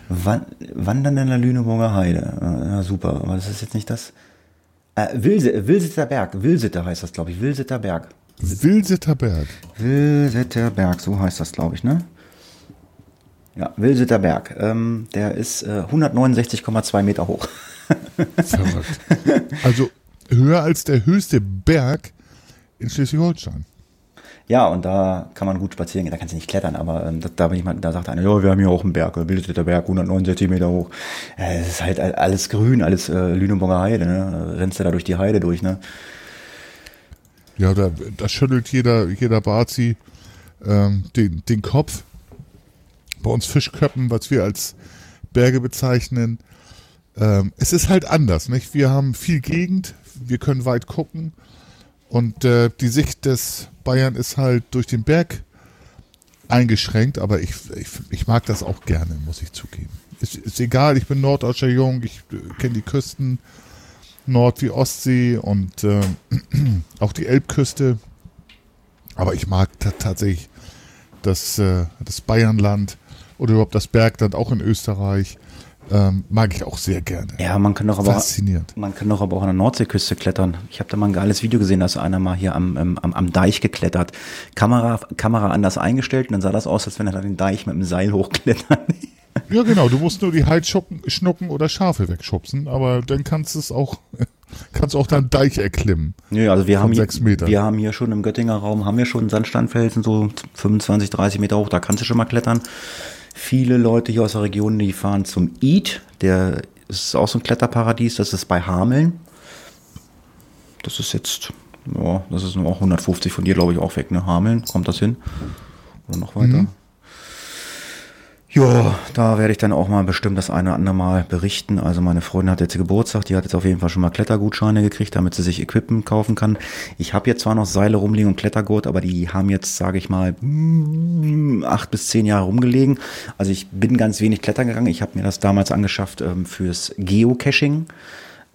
Wandern in der Lüneburger Heide. Ja, super. Aber das ist jetzt nicht das. Äh, Wilsitter Berg. Wilsitter heißt das, glaube ich. Wilsitter Berg. Wilsitterberg. Wilsitterberg, so heißt das, glaube ich, ne? Ja, Wilsitterberg. Ähm, der ist äh, 169,2 Meter hoch. Verrückt. Also höher als der höchste Berg in Schleswig-Holstein. Ja, und da kann man gut spazieren gehen. Da kannst du nicht klettern, aber ähm, da, da, bin ich mal, da sagt einer, ja, wir haben hier auch einen Berg, Wilsitterberg, Berg, 169 Meter hoch. Es äh, ist halt alles grün, alles äh, Lüneburger Heide, ne? Rennst du da durch die Heide durch, ne? Ja, da, da schüttelt jeder, jeder Bazi ähm, den, den Kopf. Bei uns Fischköppen, was wir als Berge bezeichnen. Ähm, es ist halt anders, nicht? Wir haben viel Gegend, wir können weit gucken. Und äh, die Sicht des Bayern ist halt durch den Berg eingeschränkt, aber ich, ich, ich mag das auch gerne, muss ich zugeben. Ist, ist egal, ich bin Norddeutscher Jung, ich äh, kenne die Küsten Nord- wie Ostsee und äh, auch die Elbküste. Aber ich mag tatsächlich das, äh, das Bayernland oder überhaupt das Bergland auch in Österreich. Ähm, mag ich auch sehr gerne. Ja, man kann doch aber Faszinierend. man kann doch aber auch an der Nordseeküste klettern. Ich habe da mal ein geiles Video gesehen, dass einer mal hier am, am, am Deich geklettert. Kamera, Kamera anders eingestellt und dann sah das aus, als wenn er da den Deich mit dem Seil hochklettert. Ja, genau. Du musst nur die Heidschnucken schnucken oder Schafe wegschubsen, aber dann kannst du es auch, kannst auch deinen Deich erklimmen. Ja, also wir haben, hier, wir haben hier schon im Göttinger Raum, haben wir schon Sandsteinfelsen, so 25, 30 Meter hoch, da kannst du schon mal klettern. Viele Leute hier aus der Region, die fahren zum Eid, der ist auch so ein Kletterparadies, das ist bei Hameln. Das ist jetzt, ja, das ist nur auch 150 von dir, glaube ich, auch weg, ne? Hameln, kommt das hin? Oder noch weiter? Mhm. Ja, da werde ich dann auch mal bestimmt das eine oder andere Mal berichten. Also meine Freundin hat jetzt Geburtstag, die hat jetzt auf jeden Fall schon mal Klettergutscheine gekriegt, damit sie sich Equipment kaufen kann. Ich habe jetzt zwar noch Seile rumliegen und Klettergurt, aber die haben jetzt, sage ich mal, acht bis zehn Jahre rumgelegen. Also ich bin ganz wenig klettern gegangen. Ich habe mir das damals angeschafft ähm, fürs Geocaching.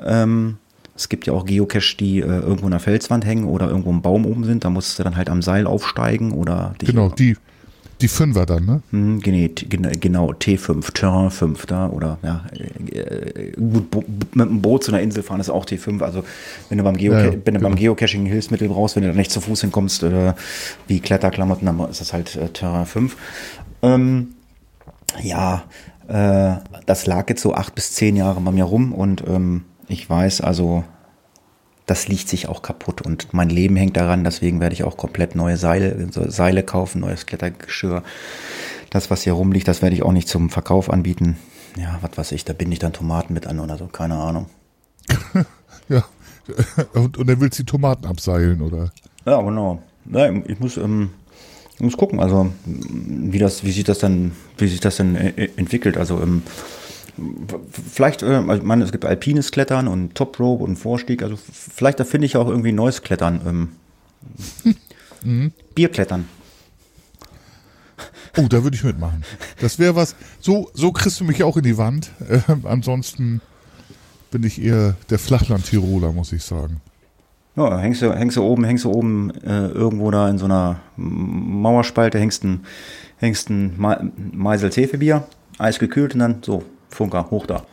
Ähm, es gibt ja auch Geocache, die äh, irgendwo in der Felswand hängen oder irgendwo im Baum oben sind. Da musst du dann halt am Seil aufsteigen oder dich Genau, die die Fünfer dann, ne? Hm, genau, T5, Terrain 5 da oder ja, äh, gut, mit dem Boot zu einer Insel fahren ist auch T5. Also wenn du beim, Geoca ja, ja, wenn du genau. beim Geocaching Hilfsmittel brauchst, wenn du da nicht zu Fuß hinkommst, äh, wie Kletterklamotten, dann ist das halt äh, Terrain 5. Ähm, ja, äh, das lag jetzt so acht bis zehn Jahre bei mir rum und ähm, ich weiß also, das liegt sich auch kaputt und mein Leben hängt daran, deswegen werde ich auch komplett neue Seile, Seile kaufen, neues Klettergeschirr. Das, was hier rumliegt, das werde ich auch nicht zum Verkauf anbieten. ja, was weiß ich, da binde ich dann Tomaten mit an oder so, keine Ahnung. ja. Und, und dann willst du die Tomaten abseilen, oder? Ja, genau. Ja, ich muss, ähm, ich muss gucken, also wie das, wie sich das dann, wie sich das dann äh, entwickelt. Also ähm, vielleicht, äh, also ich meine, es gibt alpines Klettern und Top Rope und Vorstieg. Also vielleicht da finde ich auch irgendwie neues Klettern. Ähm, mhm. Bierklettern. Oh, da würde ich mitmachen. Das wäre was. So, so kriegst du mich auch in die Wand. Äh, ansonsten bin ich eher der Flachland-Tiroler, muss ich sagen. Ja, hängst du, hängst du oben, hängst du oben äh, irgendwo da in so einer Mauerspalte, hängst ein, hängst ein Meisel Hefebier, eisgekühlt und dann so, Funker, hoch da.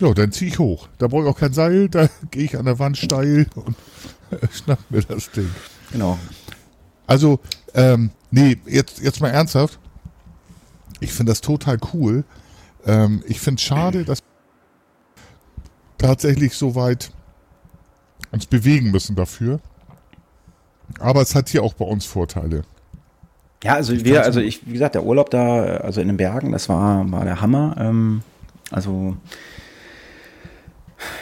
Ja, dann ziehe ich hoch. Da brauche ich auch kein Seil, da gehe ich an der Wand steil und schnapp mir das Ding. Genau. Also, ähm, nee, jetzt, jetzt mal ernsthaft. Ich finde das total cool. Ähm, ich finde es schade, dass tatsächlich so weit uns bewegen müssen dafür. Aber es hat hier auch bei uns Vorteile. Ja, also wir, also ich, wie gesagt, der Urlaub da, also in den Bergen, das war, war der Hammer. Ähm, also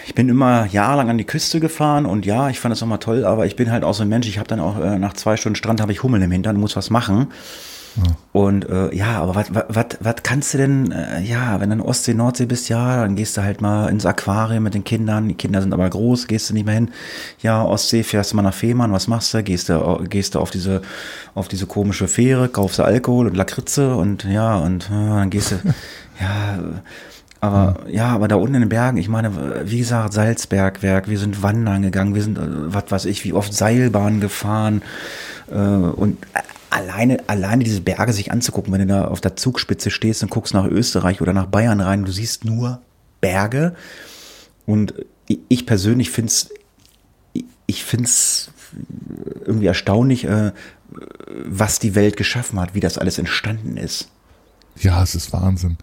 ich bin immer jahrelang an die Küste gefahren und ja, ich fand das auch mal toll, aber ich bin halt auch so ein Mensch, ich habe dann auch äh, nach zwei Stunden Strand habe ich Hummel im Hintern, muss was machen. Und äh, ja, aber was kannst du denn, äh, ja, wenn du in Ostsee, Nordsee bist, ja, dann gehst du halt mal ins Aquarium mit den Kindern. Die Kinder sind aber groß, gehst du nicht mehr hin. Ja, Ostsee, fährst du mal nach Fehmarn, was machst du? Gehst du, gehst du auf diese, auf diese komische Fähre, kaufst du Alkohol und Lakritze und ja, und äh, dann gehst du, ja, aber ja. ja. aber da unten in den Bergen, ich meine, wie gesagt, Salzbergwerk, wir sind wandern gegangen, wir sind, äh, was weiß ich, wie oft Seilbahn gefahren äh, und alleine, alleine diese Berge sich anzugucken, wenn du da auf der Zugspitze stehst und guckst nach Österreich oder nach Bayern rein, du siehst nur Berge. Und ich persönlich finde es, ich finde es irgendwie erstaunlich, äh, was die Welt geschaffen hat, wie das alles entstanden ist. Ja, es ist Wahnsinn.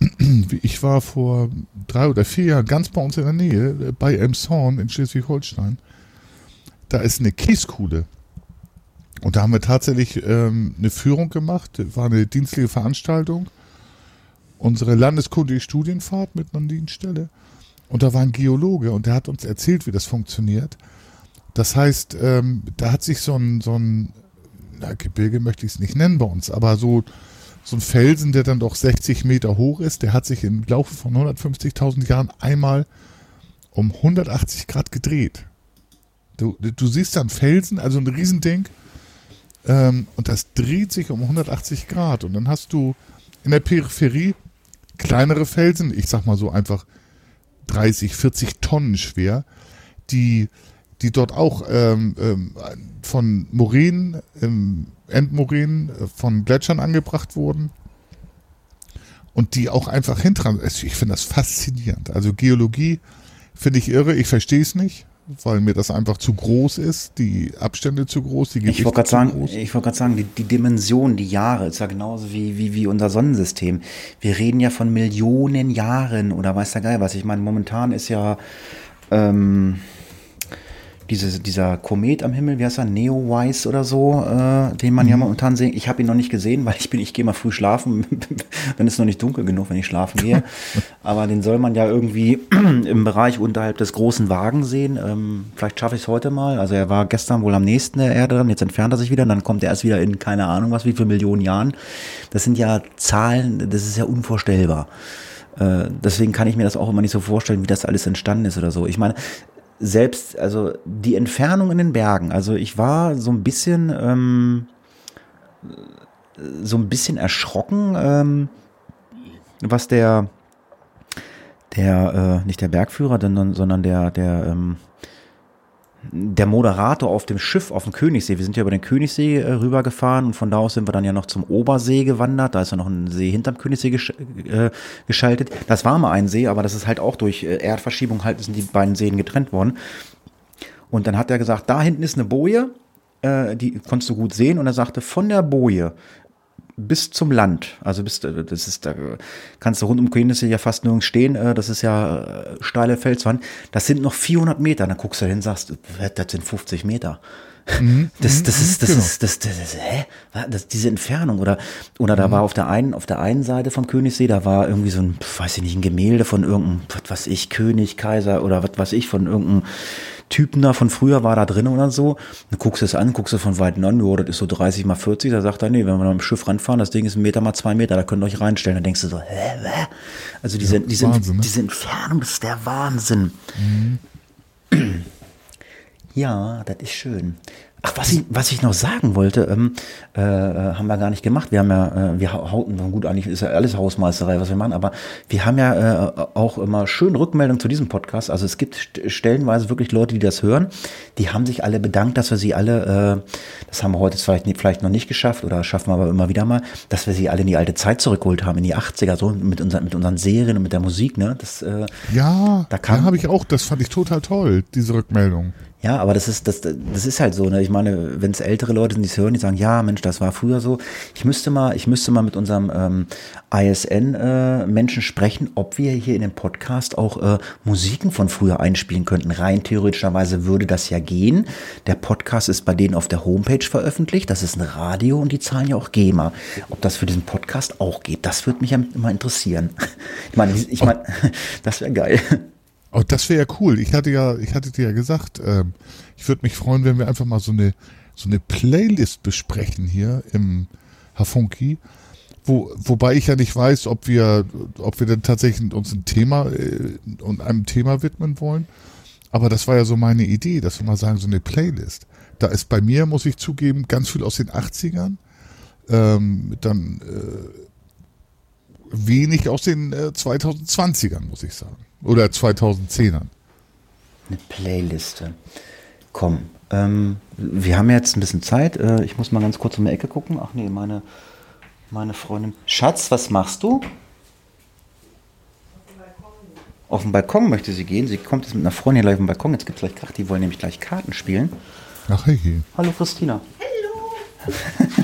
Ich war vor drei oder vier Jahren ganz bei uns in der Nähe, bei Emshorn in Schleswig-Holstein. Da ist eine Kieskuhle. Und da haben wir tatsächlich ähm, eine Führung gemacht, war eine dienstliche Veranstaltung, unsere landeskundige Studienfahrt mit einer Dienststelle. Und da war ein Geologe und der hat uns erzählt, wie das funktioniert. Das heißt, ähm, da hat sich so ein, so ein na, Gebirge möchte ich es nicht nennen bei uns, aber so, so ein Felsen, der dann doch 60 Meter hoch ist, der hat sich im Laufe von 150.000 Jahren einmal um 180 Grad gedreht. Du, du siehst da einen Felsen, also ein Riesending, ähm, und das dreht sich um 180 Grad. Und dann hast du in der Peripherie kleinere Felsen, ich sag mal so einfach 30, 40 Tonnen schwer, die, die dort auch ähm, ähm, von Moränen, ähm, Endmoränen, äh, von Gletschern angebracht wurden. Und die auch einfach hintran. Also ich finde das faszinierend. Also Geologie finde ich irre. Ich verstehe es nicht weil mir das einfach zu groß ist, die Abstände zu groß, die Gewichte Ich wollte gerade sagen, ich wollte gerade sagen, die, die Dimension, die Jahre, ist ja genauso wie, wie, wie unser Sonnensystem. Wir reden ja von Millionen Jahren oder weiß der Geil was. Ich meine, momentan ist ja ähm, diese, dieser Komet am Himmel, wie heißt er, Neowise oder so, äh, den man mhm. ja momentan sehen. Ich habe ihn noch nicht gesehen, weil ich bin, ich gehe mal früh schlafen, ist es noch nicht dunkel genug, wenn ich schlafen gehe. Aber den soll man ja irgendwie im Bereich unterhalb des großen Wagens sehen. Ähm, vielleicht schaffe ich es heute mal. Also er war gestern wohl am nächsten der Erde dran, jetzt entfernt er sich wieder, und dann kommt er erst wieder in keine Ahnung was, wie viele Millionen Jahren. Das sind ja Zahlen, das ist ja unvorstellbar äh, deswegen kann ich mir das auch immer nicht so vorstellen, wie das alles entstanden ist oder so. Ich meine, selbst, also die Entfernung in den Bergen, also ich war so ein bisschen, ähm, so ein bisschen erschrocken, ähm, was der, der, äh, nicht der Bergführer, sondern der, der, ähm, der Moderator auf dem Schiff auf dem Königssee. Wir sind ja über den Königssee äh, rübergefahren und von da aus sind wir dann ja noch zum Obersee gewandert. Da ist ja noch ein See hinterm Königssee gesch äh, geschaltet. Das war mal ein See, aber das ist halt auch durch äh, Erdverschiebung halt sind die beiden Seen getrennt worden. Und dann hat er gesagt, da hinten ist eine Boje, äh, die konntest du gut sehen. Und er sagte, von der Boje bis zum Land. Also bis, äh, das ist, da kannst du rund um Königssee ja fast nirgends stehen. Äh, das ist ja äh, steile Felswand. Das sind noch 400 Meter. Dann guckst du hin und sagst, das sind 50 Meter. Mhm, das, das ist, das genau. ist, das, das, das, hä? Das, diese Entfernung oder, oder da war auf der einen, auf der einen Seite vom Königssee, da war irgendwie so ein, weiß ich nicht, ein Gemälde von irgendeinem, was weiß ich, König, Kaiser oder was weiß ich, von irgendeinem Typen da von früher war da drin oder so. Dann guckst du es an, guckst du von weitem an, jo, das ist so 30 mal 40, da sagt er, nee, wenn wir mit dem Schiff ranfahren, das Ding ist ein Meter mal zwei Meter, da könnt ihr euch reinstellen. Dann denkst du so, hä, hä? Also diese, Ja, diese, Wahnsinn, ne? diese Entfernung, ist der Wahnsinn. Ja, das ist schön. Ach, was ich, was ich noch sagen wollte, ähm, äh, äh, haben wir gar nicht gemacht. Wir haben ja, äh, wir hauten, gut, eigentlich ist ja alles Hausmeisterei, was wir machen, aber wir haben ja äh, auch immer schön Rückmeldung zu diesem Podcast. Also es gibt st stellenweise wirklich Leute, die das hören, die haben sich alle bedankt, dass wir sie alle, äh, das haben wir heute vielleicht, vielleicht noch nicht geschafft oder schaffen wir aber immer wieder mal, dass wir sie alle in die alte Zeit zurückgeholt haben, in die 80er, so mit, unseren mit unseren Serien und mit der Musik, ne? Das, äh, Ja, Da kam- da habe ich auch, das fand ich total toll, diese Rückmeldung. Ja, aber das ist, das, das ist halt so, ne? Ich meine, wenn es ältere Leute sind, die es hören, die sagen, ja, Mensch, das war früher so. Ich müsste mal, ich müsste mal mit unserem ähm, ISN-Menschen sprechen, ob wir hier in dem Podcast auch äh, Musiken von früher einspielen könnten. Rein theoretischerweise würde das ja gehen. Der Podcast ist bei denen auf der Homepage veröffentlicht. Das ist ein Radio und die zahlen ja auch GEMA. Ob das für diesen Podcast auch geht, das würde mich ja immer interessieren. Ich meine, ich meine, das wäre geil. Oh, das wäre ja cool. Ich hatte ja, ich hatte dir ja gesagt, ähm, ich würde mich freuen, wenn wir einfach mal so eine, so eine Playlist besprechen hier im Hafunki. Wo, wobei ich ja nicht weiß, ob wir, ob wir denn tatsächlich uns ein Thema äh, und einem Thema widmen wollen. Aber das war ja so meine Idee, dass wir mal sagen, so eine Playlist. Da ist bei mir, muss ich zugeben, ganz viel aus den 80ern. Ähm, dann äh, wenig aus den äh, 2020ern, muss ich sagen. Oder 2010ern. Eine Playliste. Komm, ähm, wir haben jetzt ein bisschen Zeit. Äh, ich muss mal ganz kurz um die Ecke gucken. Ach nee, meine, meine Freundin. Schatz, was machst du? Auf den Balkon möchte sie gehen. Sie kommt jetzt mit einer Freundin gleich auf den Balkon. Jetzt gibt es gleich Krach. Die wollen nämlich gleich Karten spielen. Ach hey. Hallo Christina.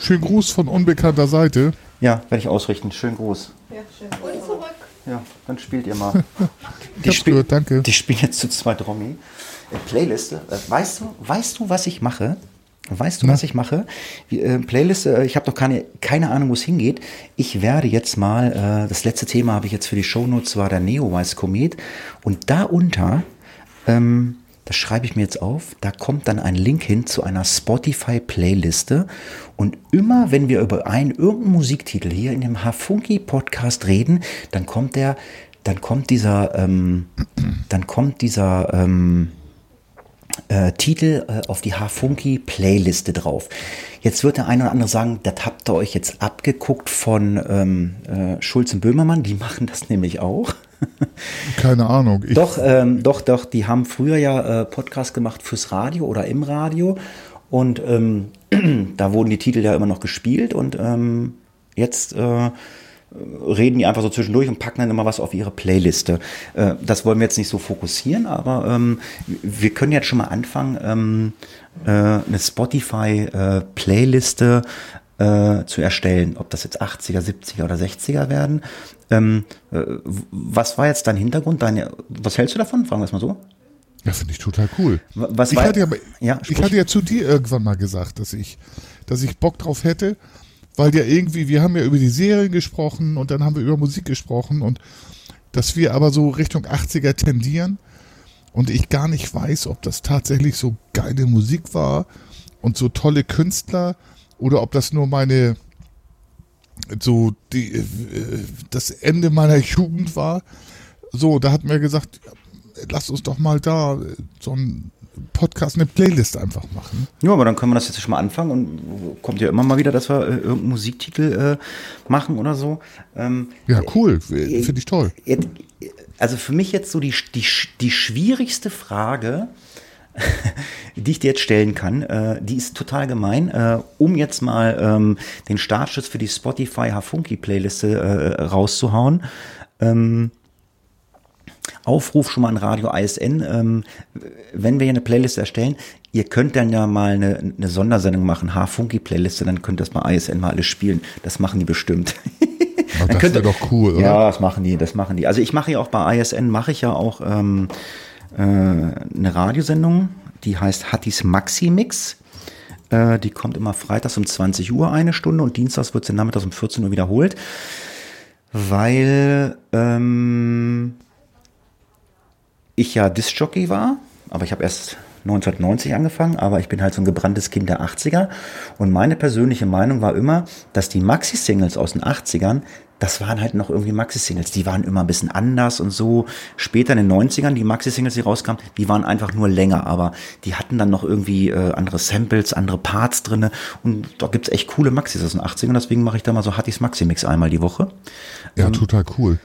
Schönen Gruß von unbekannter Seite. Ja, werde ich ausrichten. Schönen Gruß. Und zurück. Ja, dann spielt ihr mal. Ich hab's gehört, danke. Die spielen jetzt zu zweit Romy. Äh, Playliste. Äh, weißt du, weißt du, was ich mache? Weißt du, was ich mache? Äh, Playliste, äh, ich habe noch keine, keine Ahnung, wo es hingeht. Ich werde jetzt mal, äh, das letzte Thema habe ich jetzt für die Shownotes, war der Neowise Komet. Und darunter, ähm, das schreibe ich mir jetzt auf, da kommt dann ein Link hin zu einer Spotify-Playliste. Und immer, wenn wir über einen irgendeinen Musiktitel hier in dem Hafunki-Podcast reden, dann kommt der, dann kommt dieser, ähm, dann kommt dieser, ähm, äh, Titel äh, auf die Hafunki Playliste drauf. Jetzt wird der eine oder andere sagen, das habt ihr euch jetzt abgeguckt von ähm, äh, Schulz und Böhmermann, die machen das nämlich auch. Keine Ahnung. Ich, Doch, ähm, doch, doch, die haben früher ja äh, Podcast gemacht fürs Radio oder im Radio und ähm, da wurden die Titel ja immer noch gespielt und ähm, jetzt äh, reden die einfach so zwischendurch und packen dann immer was auf ihre Playliste. Äh, das wollen wir jetzt nicht so fokussieren, aber ähm, wir können jetzt schon mal anfangen, ähm, äh, eine Spotify-Playliste äh, zu erstellen. Ob das jetzt 80er, 70er oder 60er werden. Ähm, äh, was war jetzt dein Hintergrund? Deine, was hältst du davon? Fragen wir es mal so. ja, finde ich total cool. Was Ich war, hatte ja, ja, ich hatte ja zu dir irgendwann mal gesagt, dass ich, dass ich Bock drauf hätte, weil ja irgendwie, wir haben ja über die Serien gesprochen und dann haben wir über Musik gesprochen und dass wir aber so Richtung 80er tendieren und ich gar nicht weiß, ob das tatsächlich so geile Musik war und so tolle Künstler oder ob das nur meine so die, äh, das Ende meiner Jugend war. So, da hat mir gesagt, lass uns doch mal da äh, so ein Podcast, eine Playlist einfach machen. Ja, aber dann können wir das jetzt schon mal anfangen und kommt ja immer mal wieder, dass wir äh, irgendeinen Musiktitel äh, machen oder so. Ähm, Ja, cool, finde ich toll. Also für mich jetzt so die, die, die schwierigste Frage, die ich dir jetzt stellen kann, äh, die ist total gemein. Äh, um jetzt mal ähm, den Startschuss für die Spotify Hafunki Playliste äh, rauszuhauen. Ähm, Aufruf schon mal an Radio ISN, ähm, wenn wir hier eine Playlist erstellen, Ihr könnt dann ja mal eine, eine Sondersendung machen, H-Funky-Playliste, dann könnt ihr das bei ISN mal alles spielen. Das machen die bestimmt. Das wäre doch cool, oder? Ja, das machen die, das machen die. Also ich mache ja auch bei ISN, mache ich ja auch ähm, äh, eine Radiosendung, die heißt Hattis Maxi Mix. Äh, die kommt immer freitags um 20 Uhr eine Stunde und dienstags wird sie nachmittags um 14 Uhr wiederholt. Weil ähm, ich ja Disc-Jockey war, aber ich habe erst 1990 angefangen, aber ich bin halt so ein gebranntes Kind der 80er. Und meine persönliche Meinung war immer, dass die Maxi-Singles aus den 80ern, das waren halt noch irgendwie Maxi-Singles. Die waren immer ein bisschen anders und so. Später in den 90ern, die Maxi-Singles, die rauskamen, die waren einfach nur länger, aber die hatten dann noch irgendwie äh, andere Samples, andere Parts drinne. Und da gibt's echt coole Maxis aus den 80ern. Deswegen mache ich da mal so Hattis Maxi-Mix einmal die Woche. Ja, ähm, total cool.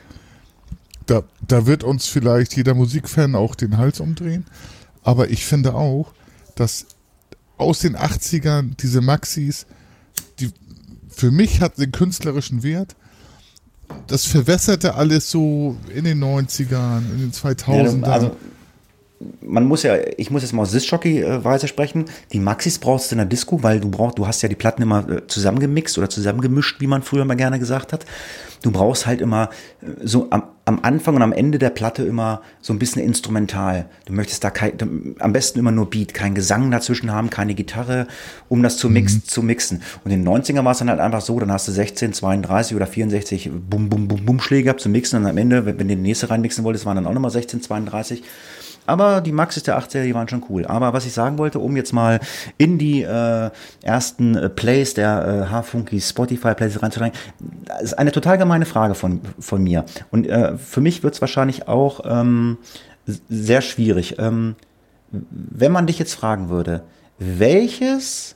Da, da wird uns vielleicht jeder Musikfan auch den Hals umdrehen. Aber ich finde auch, dass aus den 80ern diese Maxis, die für mich hat den künstlerischen Wert. Das verwässerte alles so in den 90ern, in den 2000ern. Ja, also man muss ja, ich muss jetzt mal aus Disc-Jockey-Weise sprechen. Die Maxis brauchst du in der Disco, weil du brauchst, du hast ja die Platten immer äh, zusammengemixt oder zusammengemischt, wie man früher mal gerne gesagt hat. Du brauchst halt immer äh, so am, am Anfang und am Ende der Platte immer so ein bisschen instrumental. Du möchtest da kein, am besten immer nur Beat, kein Gesang dazwischen haben, keine Gitarre, um das zu, mix, mhm. zu mixen. Und in den 90er war es dann halt einfach so, dann hast du 16, 32 oder 64 Bum, Bum, Bum, Bum Schläge gehabt zu mixen und am Ende, wenn, wenn du die nächste reinmixen wolltest, waren dann auch nochmal 16, 32. Aber die Maxis der 80er, die waren schon cool. Aber was ich sagen wollte, um jetzt mal in die äh, ersten äh, Plays der äh, H-Funky Spotify Plays reinzusteigen, ist eine total gemeine Frage von, von mir. Und äh, für mich wird es wahrscheinlich auch ähm, sehr schwierig. Ähm, wenn man dich jetzt fragen würde, welches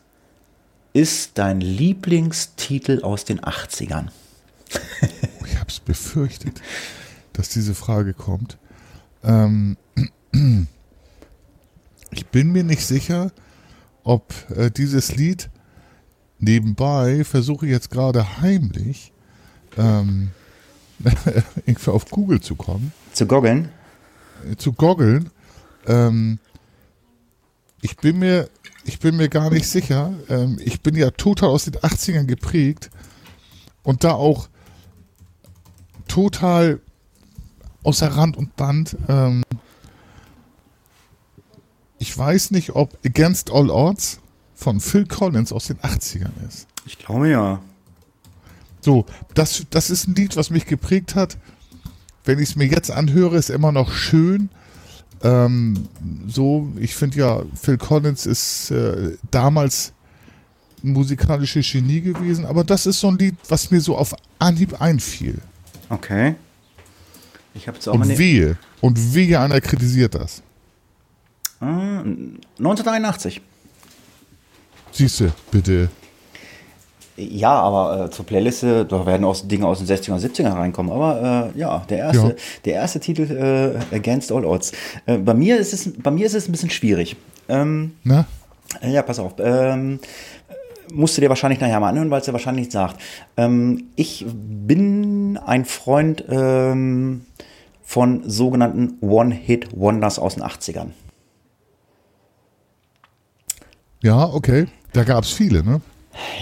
ist dein Lieblingstitel aus den 80ern? ich habe es befürchtet, dass diese Frage kommt. Ähm, ich bin mir nicht sicher, ob äh, dieses Lied nebenbei, versuche ich jetzt gerade heimlich, ähm, irgendwie auf Google zu kommen. Zu goggeln? Äh, zu goggeln. Ähm, ich bin mir, ich bin mir gar nicht sicher. Ähm, ich bin ja total aus den 80ern geprägt und da auch total außer Rand und Band. Ähm, ich weiß nicht, ob Against All Odds von Phil Collins aus den 80ern ist. Ich glaube ja. So, das, das ist ein Lied, was mich geprägt hat. Wenn ich es mir jetzt anhöre, ist immer noch schön. Ähm, so, ich finde ja, Phil Collins ist äh, damals ein musikalisches Genie gewesen, aber das ist so ein Lied, was mir so auf Anhieb einfiel. Okay. Ich hab's auch und wehe, und wehe, einer kritisiert das. 1981. Siehst du, bitte. Ja, aber äh, zur Playliste, da werden auch Dinge aus den 60er und 70er reinkommen. Aber äh, ja, der erste, ja. der erste Titel äh, Against All Odds. Äh, bei, mir ist es, bei mir ist es ein bisschen schwierig. Ähm, Na? Ja, pass auf. Ähm, musst du dir wahrscheinlich nachher mal anhören, weil es dir wahrscheinlich nicht sagt. Ähm, ich bin ein Freund ähm, von sogenannten One-Hit-Wonders aus den 80ern. Ja, okay. Da gab es viele, ne?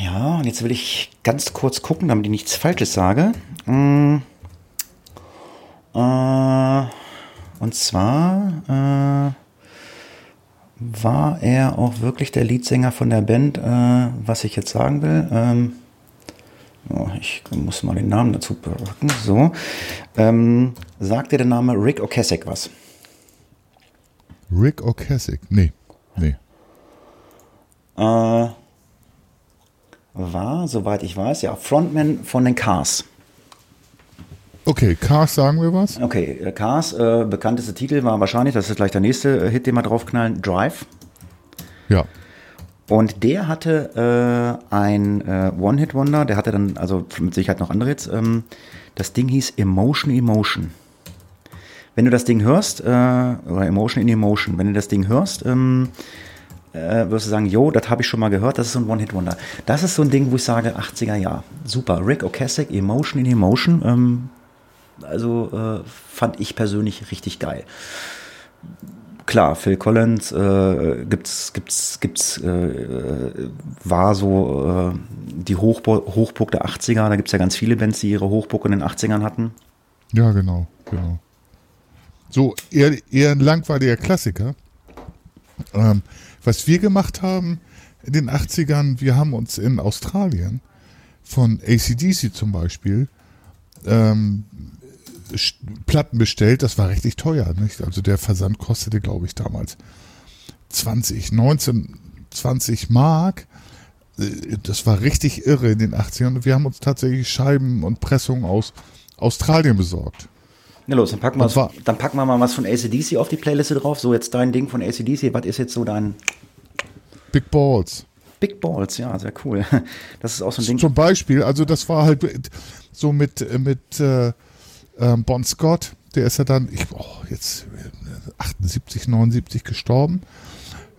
Ja, und jetzt will ich ganz kurz gucken, damit ich nichts Falsches sage. Mm, äh, und zwar äh, war er auch wirklich der Leadsänger von der Band, äh, was ich jetzt sagen will. Ähm, oh, ich muss mal den Namen dazu packen. So. Ähm, sagt dir der Name Rick Ocasek was? Rick Ocasek? Nee. Nee äh, war, soweit ich weiß, ja, Frontman von den Cars. Okay, Cars sagen wir was? Okay, äh, Cars, äh, bekannteste Titel war wahrscheinlich, das ist gleich der nächste äh, Hit, den wir draufknallen, Drive. Ja. Und der hatte äh, ein äh, One-Hit-Wonder, der hatte dann, also mit Sicherheit noch andere Hits, ähm, das Ding hieß Emotion Emotion. Wenn du das Ding hörst, äh, oder Emotion in Emotion, wenn du das Ding hörst, ähm, äh, wirst du sagen, jo, das habe ich schon mal gehört, das ist so ein One-Hit-Wonder. Das ist so ein Ding, wo ich sage, 80er Jahr. Super. Rick Ocasek, Emotion in Emotion. Ähm, also äh, fand ich persönlich richtig geil. klar, Phil Collins äh, gibt's, gibt's, gibt's, äh, war so äh, die Hochburg, Hochburg der 80er. Da gibt's ja ganz viele Bands, die ihre Hochburg in den 80ern hatten. Ja, genau, genau. So, eher, eher ein langweiliger Klassiker. Ähm, was wir gemacht haben in den 80ern, wir haben uns in Australien von ACDC zum Beispiel ähm, Platten bestellt, das war richtig teuer. Nicht? Also der Versand kostete, glaube ich, damals 20, 19, 20 Mark. Äh, das war richtig irre in den 80ern. Und wir haben uns tatsächlich Scheiben und Pressungen aus Australien besorgt. Na los, dann packen, wir, dann packen wir mal was von ACDC auf die Playliste drauf. So, jetzt dein Ding von ACDC. Was ist jetzt so dein. Big Balls. Big Balls, ja, sehr cool. Das ist auch so ein Ding. Zum Beispiel, also das war halt so mit, mit äh, ähm, Bon Scott, der ist ja dann, ich, oh, jetzt 78, 79 gestorben,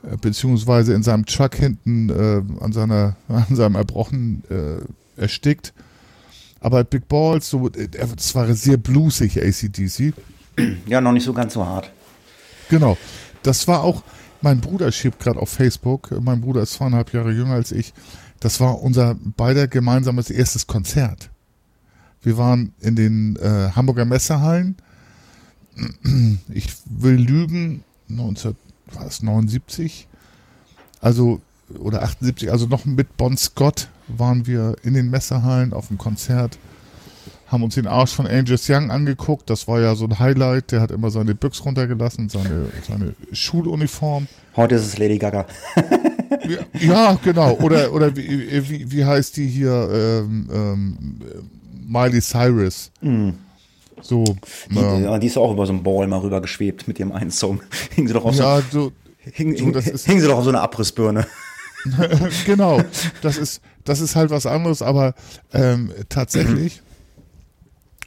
äh, beziehungsweise in seinem Truck hinten äh, an, seiner, an seinem Erbrochen äh, erstickt. Aber Big Balls, so, es war sehr bluesig, ACDC. Ja, noch nicht so ganz so hart. Genau. Das war auch, mein Bruder schiebt gerade auf Facebook, mein Bruder ist zweieinhalb Jahre jünger als ich. Das war unser beider gemeinsames erstes Konzert. Wir waren in den äh, Hamburger Messehallen. Ich will lügen, 1979, also oder 78, also noch mit Bon Scott waren wir in den Messehallen auf dem Konzert, haben uns den Arsch von Angus Young angeguckt. Das war ja so ein Highlight. Der hat immer seine Büchs runtergelassen, seine, seine Schuluniform. Heute ist es Lady Gaga. ja, genau. Oder, oder wie, wie, wie heißt die hier? Ähm, ähm, Miley Cyrus. Mm. So, die, ähm, die ist auch über so einen Ball mal rüber geschwebt mit ihrem einen Song. Hing sie doch auf ja, so, hing, so, hing sie doch auf so eine Abrissbirne. genau, das ist, das ist halt was anderes, aber ähm, tatsächlich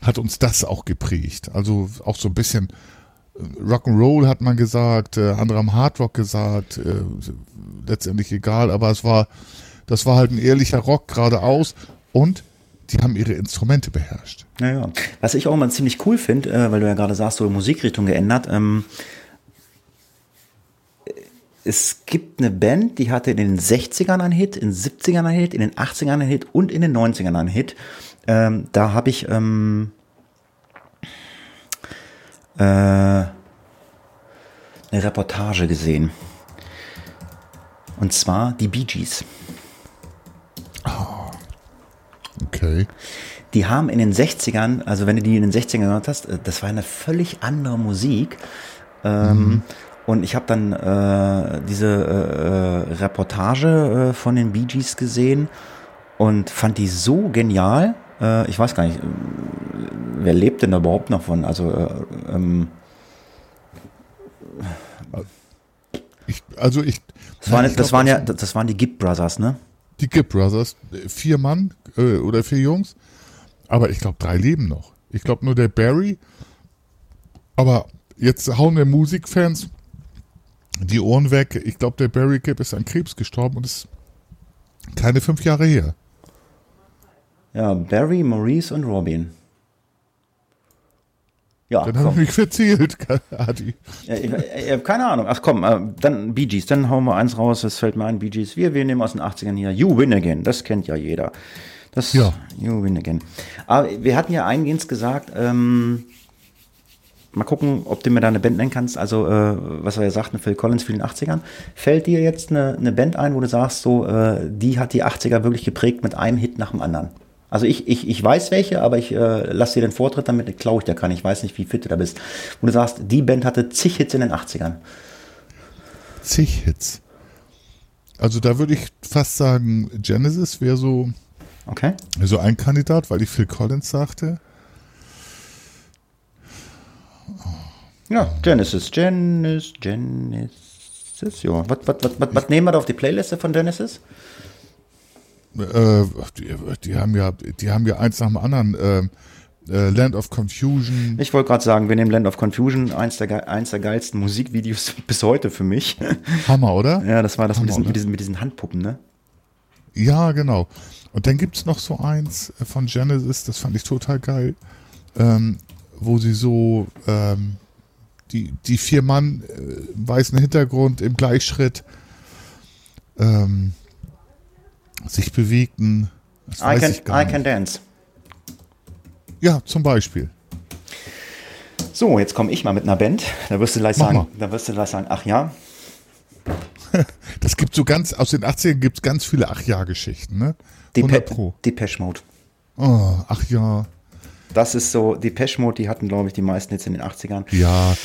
hat uns das auch geprägt. Also auch so ein bisschen äh, Rock'n'Roll hat man gesagt, äh, andere haben Hardrock gesagt, äh, letztendlich egal, aber es war, das war halt ein ehrlicher Rock geradeaus und die haben ihre Instrumente beherrscht. Naja, was ich auch immer ziemlich cool finde, äh, weil du ja gerade sagst, so Musikrichtung geändert. Ähm, es gibt eine Band, die hatte in den 60ern einen Hit, in den 70ern einen Hit, in den 80ern einen Hit und in den 90ern einen Hit. Ähm, da habe ich ähm, äh, eine Reportage gesehen. Und zwar die Bee Gees. Okay. Die haben in den 60ern, also wenn du die in den 60ern gehört hast, äh, das war eine völlig andere Musik. Ähm, mhm. Und ich habe dann äh, diese äh, äh, Reportage äh, von den Bee Gees gesehen und fand die so genial. Äh, ich weiß gar nicht, wer lebt denn da überhaupt noch von? Also, ähm, ich, also ich. Das, waren, ich das glaub, waren ja, das waren die Gibb Brothers, ne? Die Gibb Brothers, vier Mann äh, oder vier Jungs. Aber ich glaube, drei leben noch. Ich glaube nur der Barry. Aber jetzt hauen wir Musikfans die Ohren weg. Ich glaube, der Barry Gibb ist an Krebs gestorben und ist keine fünf Jahre her. Ja, Barry, Maurice und Robin. Ja, dann habe ich mich verzählt, Adi. Ja, ich, ich habe keine Ahnung. Ach komm, äh, dann Bee Gees. Dann hauen wir eins raus, das fällt mir ein, Bee Gees. Wir, wir nehmen aus den 80ern hier You Win Again. Das kennt ja jeder. Das, ja. You Win Again. Aber wir hatten ja eingehend gesagt, ähm, mal gucken, ob du mir da eine Band nennen kannst. Also, äh, was wir ja sagten, Phil Collins für den 80ern. Fällt dir jetzt eine, eine Band ein, wo du sagst, so, äh, die hat die 80er wirklich geprägt mit einem Hit nach dem anderen? Also ich, ich, ich weiß welche, aber ich äh, lasse dir den Vortritt, damit klaue ich dir kann. Ich weiß nicht, wie fit du da bist. Wo du sagst, die Band hatte zig Hits in den 80ern. Zig Hits. Also da würde ich fast sagen, Genesis wäre so, okay. so ein Kandidat, weil ich Phil Collins sagte. Ja, Genesis, Genesis, Genesis, ja. Was, was, was, was, was nehmen wir da auf die Playliste von Genesis? Äh, die, die, haben ja, die haben ja eins nach dem anderen. Äh, äh, Land of Confusion. Ich wollte gerade sagen, wir nehmen Land of Confusion, eins der, eins der geilsten Musikvideos bis heute für mich. Hammer, oder? Ja, das war das Hammer, mit, diesen, mit, diesen, mit, diesen, Handpuppen, ne? Ja, genau. Und dann gibt es noch so eins von Genesis, das fand ich total geil, ähm, wo sie so ähm, die, die vier Mann, äh, weißen Hintergrund im Gleichschritt ähm, sich bewegten. Das I can, I can dance. Ja, zum Beispiel. So, jetzt komme ich mal mit einer Band. Da wirst du gleich Mach sagen, da wirst du gleich sagen, ach ja, Das gibt so ganz, aus den 80ern gibt es ganz viele Ach-Ja-Geschichten, ne? 100 Depe Pro. Depeche Mode. Oh, ach ja, Das ist so, Depeche Mode, die hatten, glaube ich, die meisten jetzt in den 80ern. ja,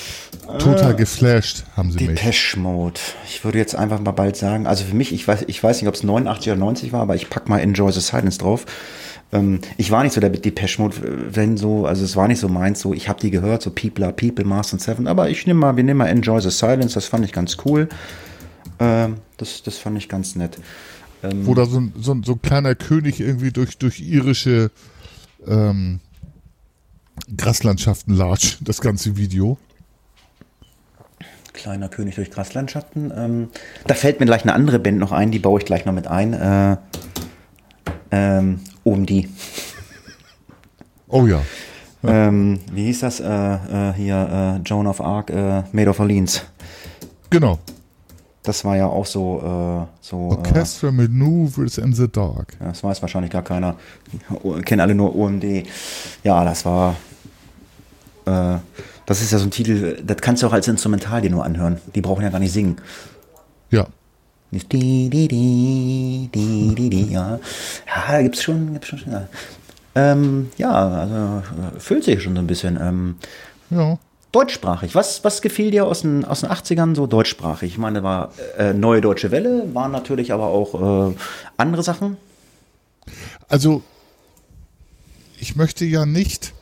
total geflasht haben sie mich. Depeche Mode. Ich würde jetzt einfach mal bald sagen, also für mich, ich weiß, ich weiß nicht, ob es 89 oder 90 war, aber ich pack mal Enjoy the Silence drauf. Ähm, ich war nicht so der Depeche Mode, äh, wenn so, also es war nicht so meins, so, ich habe die gehört, so People are People, Mars and Seven, aber ich nehme mal, wir nehmen mal Enjoy the Silence, das fand ich ganz cool. Ähm, das, das fand ich ganz nett. Wo da so ein, so, ein, so ein kleiner König irgendwie durch, durch irische ähm, Graslandschaften latscht, das ganze Video. Kleiner König durch Graslandschaften. Ähm, da fällt mir gleich eine andere Band noch ein, die baue ich gleich noch mit ein. Äh, ähm, OMD. Oh ja. Ähm, wie hieß das? Äh, äh, hier, äh, Joan of Arc, äh, Made of Orleans. Genau. Das war ja auch so, äh, so. Äh, Orchestra Maneuvers in the Dark. das weiß wahrscheinlich gar keiner. Kennen alle nur OMD. Ja, das war. Äh, das ist ja so ein Titel, das kannst du auch als Instrumental dir nur anhören. Die brauchen ja gar nicht singen. Ja. Nicht die, die, die, die, die, die, ja. Ja, da gibt's schon, gibt's schon. Ja, ähm, ja also äh, füllt sich schon so ein bisschen. Ähm, Ja. deutschsprachig. Was, was gefiel dir aus den, aus den 80ern so deutschsprachig? Ich meine, war äh, Neue Deutsche Welle, waren natürlich aber auch äh, andere Sachen. Also, ich möchte ja nicht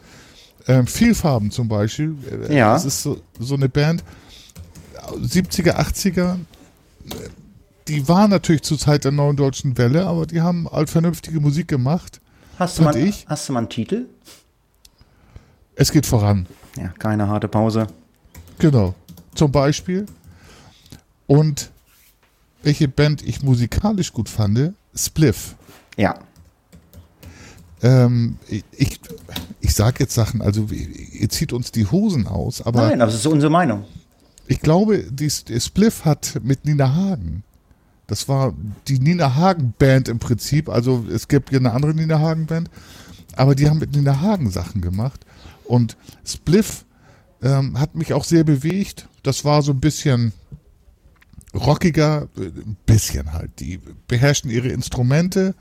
ähm, Vielfarben zum Beispiel. äh, Ja. Das ist so, so eine Band, 70er, 80er. äh, Die war natürlich zur Zeit der neuen deutschen Welle, aber die haben halt vernünftige Musik gemacht. Hast du, mal, ich. hast du mal einen Titel? Es geht voran. Ja, keine harte Pause. Genau. Zum Beispiel. Und welche Band ich musikalisch gut fand, Spliff. Ja. Ähm, ich ich, sage jetzt Sachen, also ihr zieht uns die Hosen aus, aber Nein, aber das ist unsere Meinung. ich glaube, die, die Spliff hat mit Nina Hagen, das war die Nina Hagen Band im Prinzip, also es gibt ja eine andere Nina Hagen Band, aber die haben mit Nina Hagen Sachen gemacht und Spliff ähm, hat mich auch sehr bewegt. Das war so ein bisschen rockiger, äh, ein bisschen halt. Die beherrschen ihre Instrumente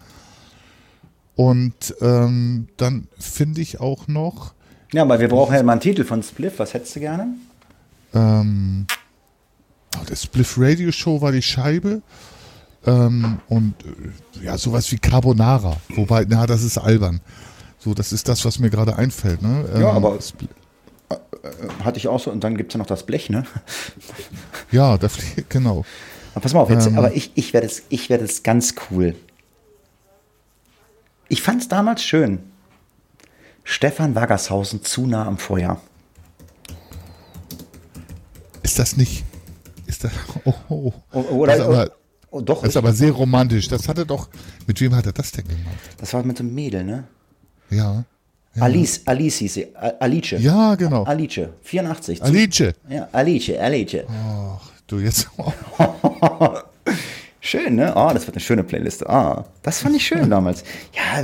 und ähm, dann finde ich auch noch Ja, aber wir brauchen ja mal einen Titel von Spliff. Was hättest du gerne? Ähm, oh, der Spliff Radio Show war die Scheibe. Ähm, und äh, ja, sowas wie Carbonara. Wobei, na, das ist albern. So, das ist das, was mir gerade einfällt. Ne? Ähm, Ja, aber- Spl- Hatte ich auch so. Und dann gibt es ja noch das Blech, ne? ja, da flie- genau. Aber pass mal auf, jetzt, Ähm. aber ich, ich werde es, ich werde es ganz cool. Ich fand es damals schön. Stefan Waggershausen zu nah am Feuer. Ist das nicht. Ist das. Oh, oh. O- Oder, das, ist aber, oh, doch, das ist aber sehr romantisch. Das hatte doch. Mit wem hat er das denn gemacht? das war mit so einem Mädel, ne? Ja. Alice, Alice hieß sie. Alice. Ja, genau. Alice, 84. Zu- Alice. Ja, Alice, Alice. Ach, du jetzt. Schön, ne? Ah, das wird eine schöne Playlist. Ah, das fand ich schön damals. Ja,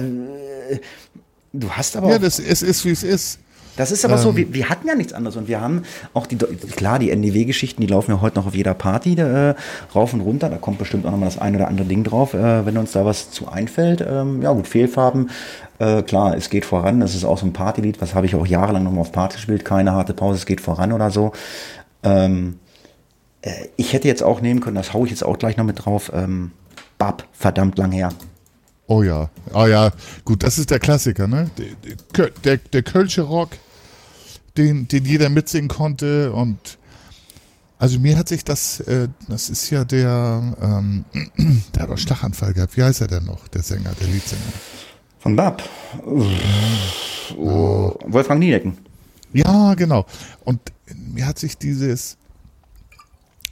du hast aber ja, auch, das, es ist, wie es ist. das ist aber so, wir, wir hatten ja nichts anderes und wir haben auch die, klar, die NDW-Geschichten, die laufen ja heute noch auf jeder Party äh, rauf und runter. Da kommt bestimmt auch nochmal das ein oder andere Ding drauf, äh, wenn uns da was zu einfällt. Ähm, ja, gut, Fehlfarben. Äh, klar, es geht voran. Das ist auch so ein Partylied, was habe ich auch jahrelang nochmal auf Party gespielt. Keine harte Pause, es geht voran oder so. Ähm, äh, ich hätte jetzt auch nehmen können, das haue ich jetzt auch gleich noch mit drauf. Ähm, Bab, verdammt lang her. Oh ja, oh ja, gut, das ist der Klassiker, ne? Der, der, der, Kölsche Rock, den, den jeder mitsingen konnte und also mir hat sich das, äh, das ist ja der, ähm, der hat doch Schlaganfall gehabt. Wie heißt er denn noch, der Sänger, der Leadsänger? Von Bab. Oh. Wolfgang Niedecken. Ja, genau. Und mir hat sich dieses,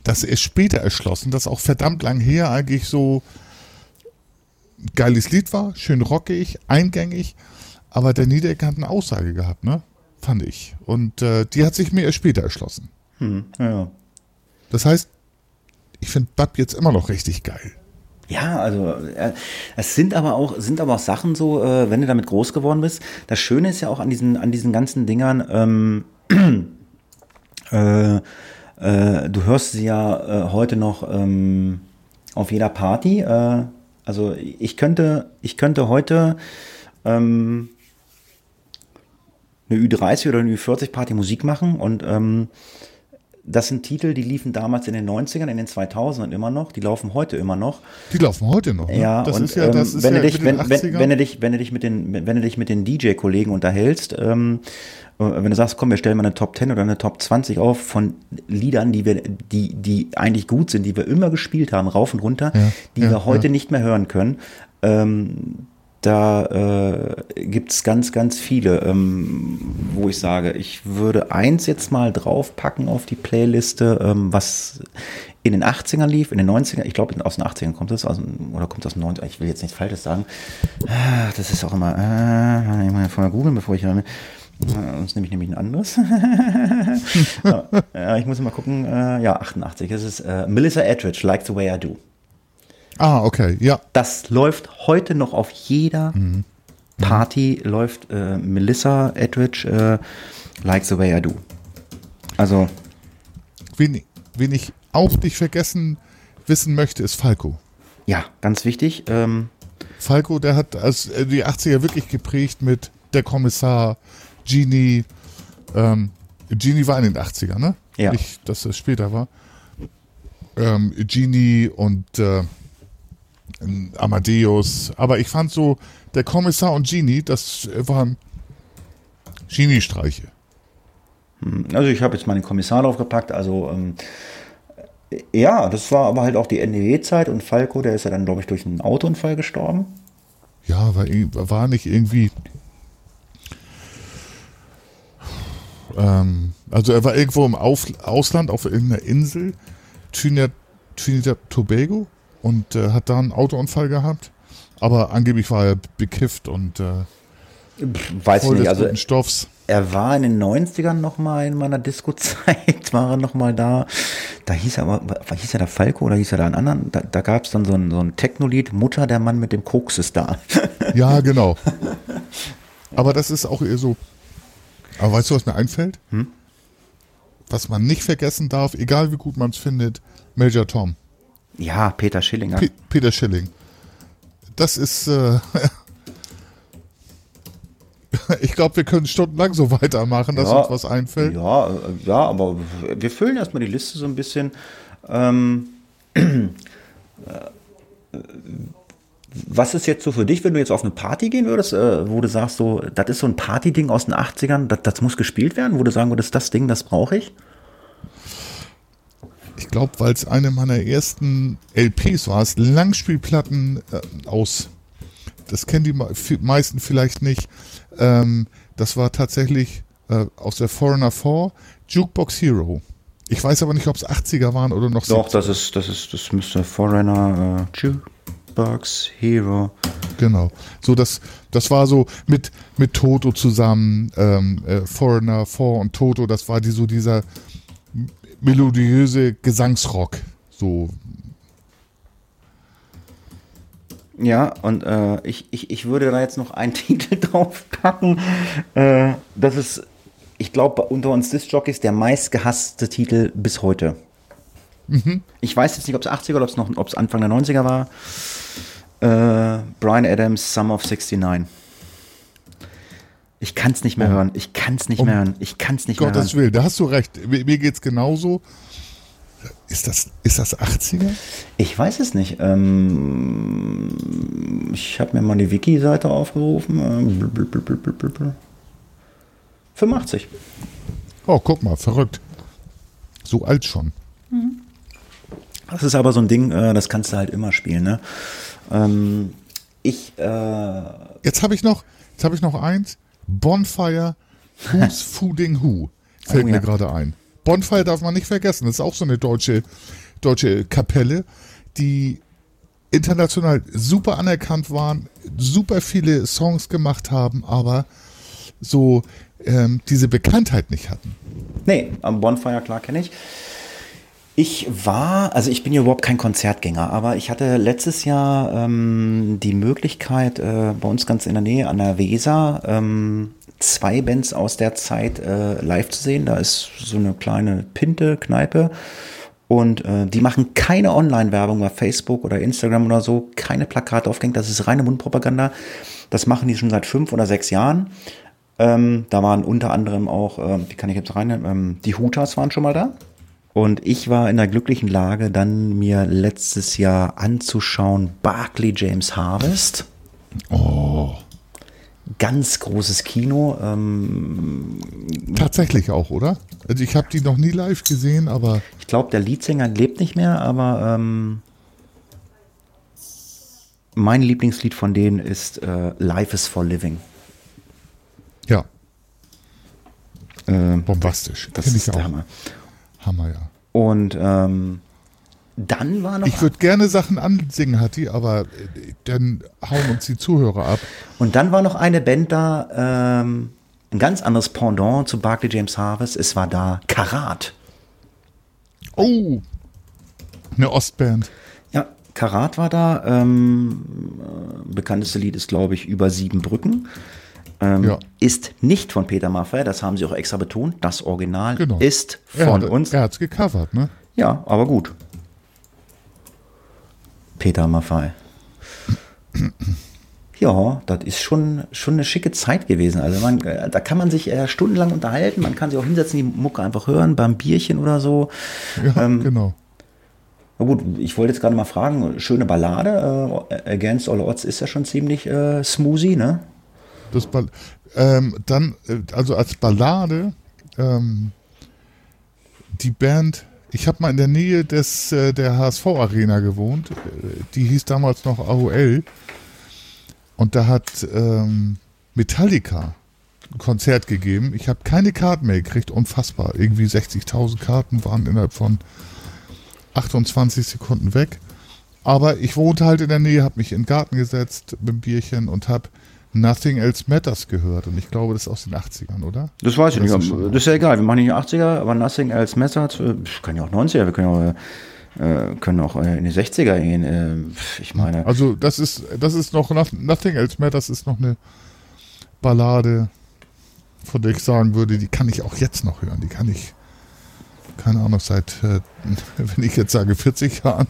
das erst später erschlossen, das auch verdammt lang her eigentlich so ein geiles Lied war, schön rockig, eingängig, aber der Niedecker hat eine Aussage gehabt, ne? Fand ich. Und äh, die hat sich mir erst später erschlossen. Hm, ja. Das heißt, ich finde Bab jetzt immer noch richtig geil. Ja, also äh, es sind aber auch sind aber auch Sachen so, äh, wenn du damit groß geworden bist. Das Schöne ist ja auch an diesen an diesen ganzen Dingern. Ähm, äh, äh, du hörst sie ja äh, heute noch ähm, auf jeder Party. Äh, also ich könnte ich könnte heute ähm, eine Ü30 oder eine Ü40 Party Musik machen und ähm, das sind Titel, die liefen damals in den 90ern, in den 2000ern immer noch, die laufen heute immer noch. Die laufen heute noch. Ne? Ja, das und, ja, ähm, wenn, ja du dich, mit den wenn, wenn, 80ern. wenn, du dich, wenn du dich mit den, wenn du dich mit den DJ-Kollegen unterhältst, ähm, äh, wenn du sagst, komm, wir stellen mal eine Top 10 oder eine Top 20 auf von Liedern, die wir, die, die eigentlich gut sind, die wir immer gespielt haben, rauf und runter, Ja, die wir heute nicht mehr hören können. Ähm, da äh, gibt es ganz, ganz viele, ähm, wo ich sage, ich würde eins jetzt mal draufpacken auf die Playliste, ähm, was in den 80ern lief, in den 90ern, ich glaube aus den 80ern kommt es, dem- oder kommt es aus den 90ern, ich will jetzt nichts Falsches sagen. Ah, Das ist auch immer, äh, ich muss vorher googeln, bevor ich, äh, sonst nehme ich nämlich ein anderes. ja, ich muss mal gucken, äh, ja, 88, das ist äh, Melissa Etheridge, Like the Way I Do. Ah, okay, ja. Das läuft heute noch auf jeder Mhm. Party, läuft äh, Melissa Etheridge äh, Like the Way I Do. Also, Wen, wen ich auch nicht vergessen wissen möchte, ist Falco. ja, ganz wichtig. Ähm, Falco, der hat als, äh, die 80er wirklich geprägt mit der Kommissar, Genie. Ähm, Genie war in den 80er, ne? Ja. Nicht, dass es später war. Ähm, Genie und äh, Amadeus. Aber ich fand so, der Kommissar und Genie, das waren Genie-Streiche. also, ich habe jetzt mal den Kommissar draufgepackt. Also, ähm, ja, das war aber halt auch die NDE-Zeit und Falco, der ist ja dann, glaube ich, durch einen Autounfall gestorben. Ja, war, war nicht irgendwie. Ähm, also er war irgendwo im Auf, Ausland auf irgendeiner Insel, Trinidad, Trinidad Tobago, und äh, hat da einen Autounfall gehabt. Aber angeblich war er bekifft und äh, Weiß ich voll nicht. des Also, Stoffs. er war in den 90ern noch mal in meiner Disco-Zeit, war er noch mal da. Da hieß er aber, hieß er da Falco oder hieß er da einen anderen? Da, da gab es dann so ein, so ein Techno-Lied, Mutter, der Mann mit dem Koks ist da. Ja, genau. Aber das ist auch eher so. Aber weißt du, was mir einfällt? Hm? Was man nicht vergessen darf, egal wie gut man es findet, Major Tom. Ja, Peter Schillinger. Pe Peter Schilling. Das ist. Äh, ich glaube, wir können stundenlang so weitermachen, dass uns was einfällt. Ja, äh, ja, aber wir füllen erstmal die Liste so ein bisschen. Ähm, äh, was ist jetzt so für dich, wenn du jetzt auf eine Party gehen würdest, äh, wo du sagst, so, das ist so ein Partyding aus den 80ern, das, das muss gespielt werden, wo du sagen würdest, das Ding, das brauche ich? Ich glaube, weil es eine meiner ersten LPs war, es Langspielplatten äh, aus. Das kennen die meisten vielleicht nicht. Ähm, das war tatsächlich äh, aus der Foreigner 4 Jukebox Hero. Ich weiß aber nicht, ob es 80er waren oder noch Doch, 70er. das ist, das ist, das müsste Foreigner, äh, Jukebox, Hero. Genau. So, das, das war so mit, mit Toto zusammen, ähm, äh, Foreigner 4 und Toto, das war die, so dieser melodiöse Gesangsrock. So, Ja, und äh, ich, ich, ich würde da jetzt noch einen Titel draufpacken. Äh, das ist, ich glaube, unter uns Disc-Jockeys der meistgehasste Titel bis heute. Ich weiß jetzt nicht, ob es 80er oder ob es Anfang der 90er war. Äh, Brian Adams, Sum of 69. Ich kann es nicht mehr hören. Ich kann es nicht Um mehr hören. Ich kann es nicht mehr Gottes hören. Willen, da hast du recht. Mir, mir geht's genauso. Ist das, ist das 80er? Ich weiß es nicht. Ähm, ich habe mir mal die Wiki-Seite aufgerufen. Ähm, blub, blub, blub, blub, blub, blub. 85. Oh, guck mal, verrückt. So alt schon. Das ist aber so ein Ding, äh, das kannst du halt immer spielen. Ne? Ähm, ich, äh, Jetzt habe ich noch, jetzt habe ich noch eins. Bonfire Who's Fooding Who. Fällt Oh, mir ja. gerade ein. Bonfire darf man nicht vergessen. Das ist auch so eine deutsche, deutsche Kapelle, die international super anerkannt waren, super viele Songs gemacht haben, aber so ähm, diese Bekanntheit nicht hatten. Nee, am Bonfire, klar kenne ich. Ich war, also ich bin ja überhaupt kein Konzertgänger, aber ich hatte letztes Jahr ähm, die Möglichkeit, äh, bei uns ganz in der Nähe an der Weser ähm, zwei Bands aus der Zeit äh, live zu sehen. Da ist so eine kleine Pinte-Kneipe und äh, die machen keine Online-Werbung bei Facebook oder Instagram oder so, keine Plakate aufgehängt, das ist reine Mundpropaganda. Das machen die schon seit fünf oder sechs Jahren. Ähm, da waren unter anderem auch, äh, wie kann ich jetzt rein, ähm, die Hutas waren schon mal da. Und ich war in der glücklichen Lage, dann mir letztes Jahr anzuschauen Barclay James Harvest. Oh. Ganz großes Kino. Ähm, Tatsächlich auch, oder? Also ich habe die noch nie live gesehen, aber. Ich glaube, der Leadsänger lebt nicht mehr, aber ähm, mein Lieblingslied von denen ist äh, Life is for Living. Ja. Äh, Bombastisch. das ist der. Hammer. Hammer, ja. Und ähm, dann war noch. Ich würde gerne Sachen ansingen, Hatti, aber äh, dann hauen uns die Zuhörer ab. Und dann war noch eine Band da, ähm, ein ganz anderes Pendant zu Barclay James Harvest. Es war da Karat. Oh! Eine Ostband. Ja, Karat war da. Ähm, äh, bekannteste Lied ist, glaube ich, über sieben Brücken. Ähm, Ja. Ist nicht von Peter Maffay, das haben sie auch extra betont. Das Original Genau. ist Er von hat, uns. Er hat's gecovert, ne? Ja, aber gut. Peter Maffay. Ja, das ist schon, schon eine schicke Zeit gewesen. Also man, äh, da kann man sich äh, stundenlang unterhalten, man kann sich auch hinsetzen, die Mucke einfach hören, beim Bierchen oder so. Ja, Ähm, genau. Na gut, ich wollte jetzt gerade mal fragen, schöne Ballade, äh, Against All Odds ist ja schon ziemlich äh, smoothie, ne? Das Ball ähm, dann, äh, also als Ballade, ähm, die Band, ich habe mal in der Nähe des, äh, der HSV-Arena gewohnt. Äh, Die hieß damals noch AOL. Und da hat ähm, Metallica ein Konzert gegeben. Ich habe keine Karten mehr gekriegt, unfassbar. Irgendwie 60.000 Karten waren innerhalb von 28 Sekunden weg. Aber ich wohnte halt in der Nähe, habe mich in den Garten gesetzt mit dem Bierchen und habe Nothing Else Matters gehört. Und ich glaube, das ist aus den 80ern, oder? Das weiß ich Das nicht. Das ist ja egal. Wir machen nicht 80er, aber Nothing Else Matters. äh, Kann ja auch 90er. Wir können auch, äh, können auch äh, in die 60er gehen. Ich meine, Also das ist, das ist noch, Nothing Else Matters ist noch eine Ballade, von der ich sagen würde, die kann ich auch jetzt noch hören. Die kann ich, keine Ahnung, seit, wenn ich jetzt sage 40 Jahren,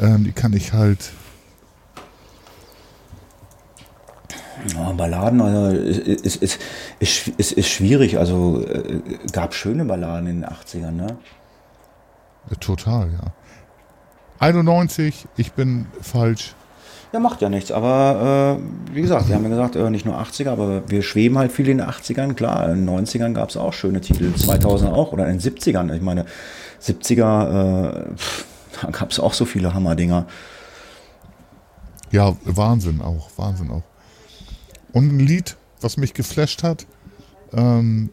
ähm, die kann ich halt, ja, Balladen also, ist, ist, ist, ist, ist, schwierig. Also äh, gab schöne Balladen in den 80ern, ne? äh, total, ja. 91, ich bin falsch. Ja, macht ja nichts. Aber äh, wie gesagt, wir haben ja gesagt, äh, nicht nur 80er, aber wir schweben halt viel in den 80ern. Klar, in den 90ern gab es auch schöne Titel, 2000 auch oder in den 70ern. Ich meine, 70er, äh, pff, da gab es auch so viele Hammerdinger. Ja, Wahnsinn auch, Wahnsinn auch. Und ein Lied, was mich geflasht hat, ähm,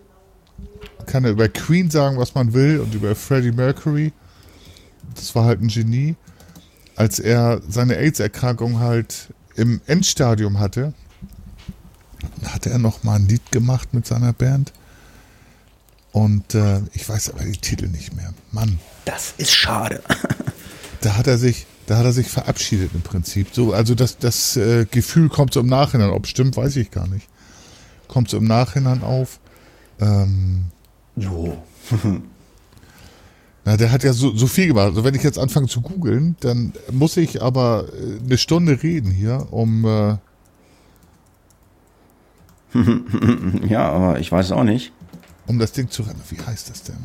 kann ja über Queen sagen, was man will und über Freddie Mercury. Das war halt ein Genie. Als er seine AIDS-Erkrankung halt im Endstadium hatte, hatte er noch mal ein Lied gemacht mit seiner Band. Und äh, ich weiß aber die Titel nicht mehr. Mann, Das ist schade. da hat er sich, da hat er sich verabschiedet im Prinzip. So, also das, das äh, Gefühl kommt so im Nachhinein. Ob es stimmt, weiß ich gar nicht. Kommt so im Nachhinein auf. Ähm, Jo. na, der hat ja so, so viel gemacht. Also wenn ich jetzt anfange zu googeln, dann muss ich aber äh, eine Stunde reden hier, um äh, Ja, aber ich weiß es auch nicht. um das Ding zu rennen. Wie heißt das denn?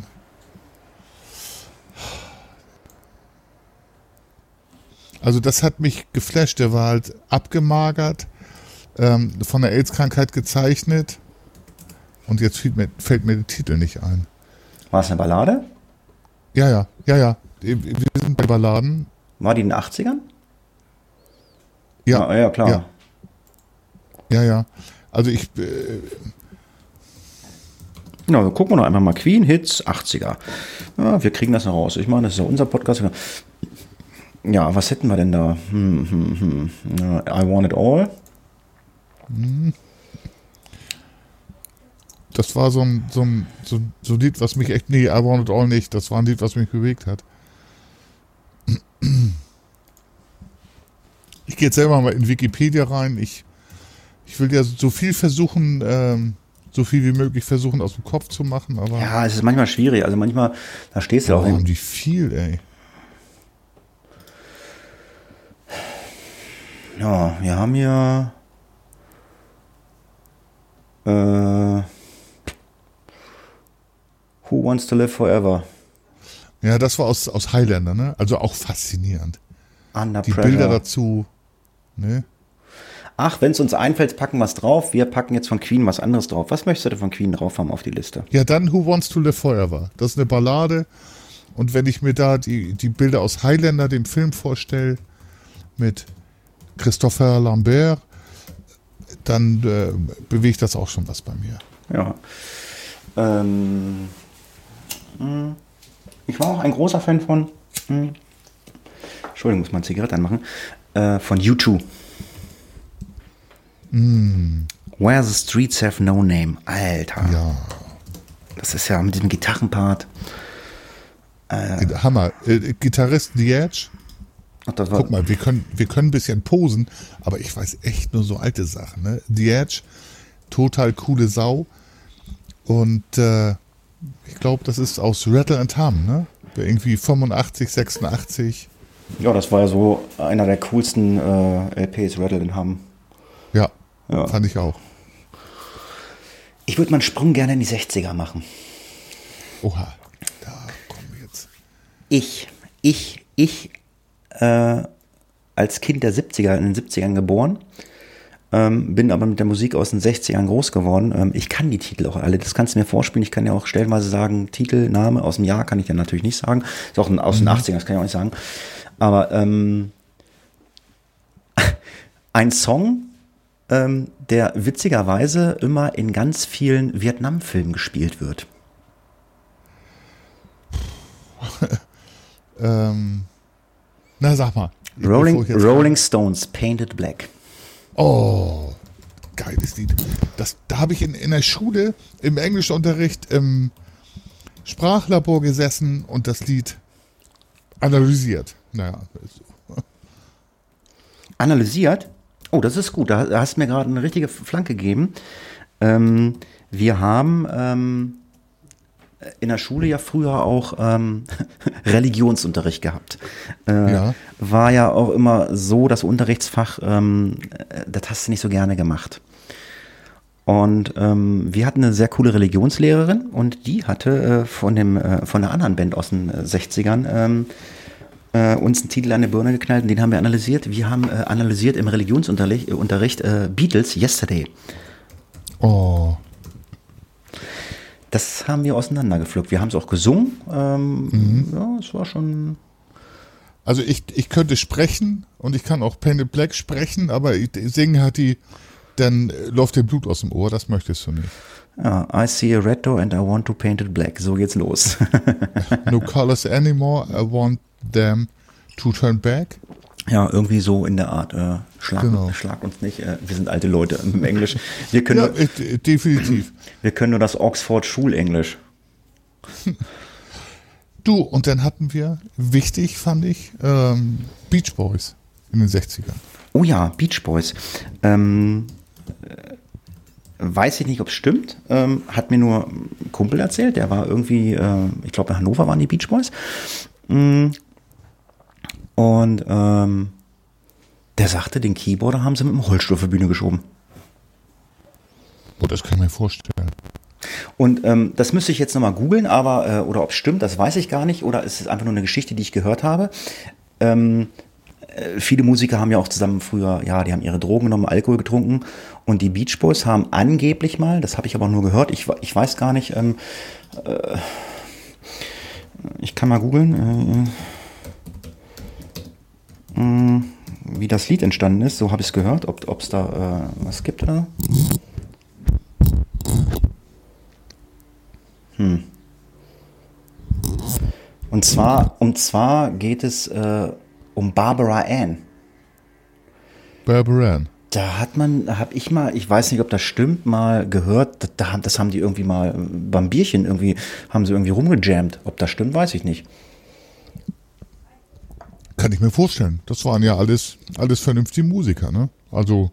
Also das hat mich geflasht. Der war halt abgemagert, ähm, von der AIDS-Krankheit gezeichnet. Und jetzt fällt mir, fällt mir der Titel nicht ein. War es eine Ballade? Ja, ja, ja, ja. Wir sind bei Balladen. War die in den 80ern? Ja, ja, ja klar. Ja. ja, ja. Also ich, äh, Ja, dann gucken wir doch einfach mal. Queen Hits 80er. Ja, wir kriegen das noch raus. Ich meine, das ist ja unser Podcast. Ja, was hätten wir denn da? Hm, hm, hm. I Want It All. das war so ein, so ein, so, so ein Lied, was mich echt, nee, I Want It All nicht, das war ein Lied, was mich bewegt hat. Ich gehe jetzt selber mal in Wikipedia rein. Ich, ich will ja so viel versuchen, ähm, so viel wie möglich versuchen aus dem Kopf zu machen, aber Ja, es ist manchmal schwierig. Also manchmal, da stehst du oh, auch die viel, ey. Ja, wir haben hier. Äh, Who Wants to Live Forever? Ja, das war aus, aus Highlander, ne? Also auch faszinierend. Under Die Pressure. Bilder dazu, ne? Ach, wenn es uns einfällt, packen wir es drauf. Wir packen jetzt von Queen was anderes drauf. Was möchtest du denn von Queen drauf haben auf die Liste? Ja, dann Who Wants to Live Forever. Das ist eine Ballade. Und wenn ich mir da die, die Bilder aus Highlander, dem Film vorstelle, mit Christopher Lambert, dann äh, bewegt das auch schon was bei mir. Ja. Ähm, mh, ich war auch ein großer Fan von. mh, Entschuldigung, muss eine Zigarette anmachen. Äh, von U2. Where the Streets Have No Name. Alter. Ja, Das ist ja mit diesem Gitarrenpart. Hammer. Äh, Gitarrist The Edge. Ach, Guck mal, wir können, wir können ein bisschen posen, aber ich weiß echt nur so alte Sachen. Ne? The Edge, total coole Sau. Und äh, ich glaube, das ist aus Rattle and Hum, ne? Irgendwie 85, 86. ja, das war ja so einer der coolsten äh, LPs, Rattle and Hum. Ja, Ja. fand ich auch. Ich würde mal einen Sprung gerne in die 60er machen. Oha, da kommen wir jetzt. Ich, ich, ich äh, als Kind der 70er, in den 70ern geboren, ähm, bin aber mit der Musik aus den 60ern groß geworden. Ähm, ich kann die Titel auch alle, das kannst du mir vorspielen. Ich kann ja auch stellenweise sagen, Titel, Name aus dem Jahr kann ich dir natürlich nicht sagen. Ist auch ein- aus den 80ern, das kann ich auch nicht sagen. Aber ähm, ein Song, ähm, der witzigerweise immer in ganz vielen Vietnam-Filmen gespielt wird. Ähm, na, sag mal. Rolling, Rolling Stones, Painted Black. Oh, geiles Lied. Das, da habe ich in, in der Schule im Englischunterricht im Sprachlabor gesessen und das Lied analysiert. Naja, so. analysiert. Oh, das ist gut. Da da hast du mir gerade eine richtige Flanke gegeben. Ähm, wir haben ähm, in der Schule ja früher auch ähm, Religionsunterricht gehabt. Äh, Ja. War ja auch immer so das Unterrichtsfach, ähm, äh, das hast du nicht so gerne gemacht. Und ähm, wir hatten eine sehr coole Religionslehrerin und die hatte äh, von, dem, äh, von einer anderen Band aus den äh, 60ern ähm, äh, uns einen Titel an die Birne geknallt und den haben wir analysiert. Wir haben äh, analysiert im Religionsunterricht äh, Unterricht, äh, Beatles Yesterday. Oh, Das haben wir auseinandergepflückt. Wir haben es auch gesungen. Ähm, Ja, es war schon. also ich, ich könnte sprechen und ich kann auch Painted Black sprechen, aber singen hat die, dann läuft dir Blut aus dem Ohr, das möchtest du nicht. Ja, I see a red door and I want to paint it black. So geht's los. No colors anymore, I want them to turn back. Ja, irgendwie so in der Art. Äh, schlag, Genau. schlag uns nicht. Äh, wir sind alte Leute im Englisch. Wir können, Ja, nur, äh, definitiv. wir können nur das Oxford Schulenglisch. Du, und dann hatten wir, wichtig fand ich, ähm, Beach Boys in den 60ern. Oh ja, Beach Boys. Ähm, äh, weiß ich nicht, ob es stimmt. Ähm, hat mir nur ein Kumpel erzählt. Der war irgendwie, äh, ich glaube, in Hannover waren die Beach Boys. Mm. Und ähm, der sagte, den Keyboarder haben sie mit dem Holzstuhl auf die Bühne geschoben. Oh, das kann ich mir vorstellen. Und ähm, das müsste ich jetzt nochmal googeln, aber, äh, oder ob es stimmt, das weiß ich gar nicht. Oder ist es einfach nur eine Geschichte, die ich gehört habe. Ähm, äh, viele Musiker haben ja auch zusammen früher, ja, die haben ihre Drogen genommen, Alkohol getrunken. Und die Beach Boys haben angeblich mal, das habe ich aber nur gehört, ich, ich weiß gar nicht, ähm, äh, ich kann mal googeln, äh, mh, wie das Lied entstanden ist. So habe ich es gehört, ob es da äh, was gibt oder. Und zwar, und zwar geht es äh, um Barbara Ann. Barbara Ann. Da hat man, habe ich mal, ich weiß nicht, ob das stimmt, mal gehört, da, das haben die irgendwie mal beim Bierchen irgendwie, haben sie irgendwie rumgejammt. Ob das stimmt, weiß ich nicht. Kann ich mir vorstellen. Das waren ja alles, alles vernünftige Musiker, ne? Also.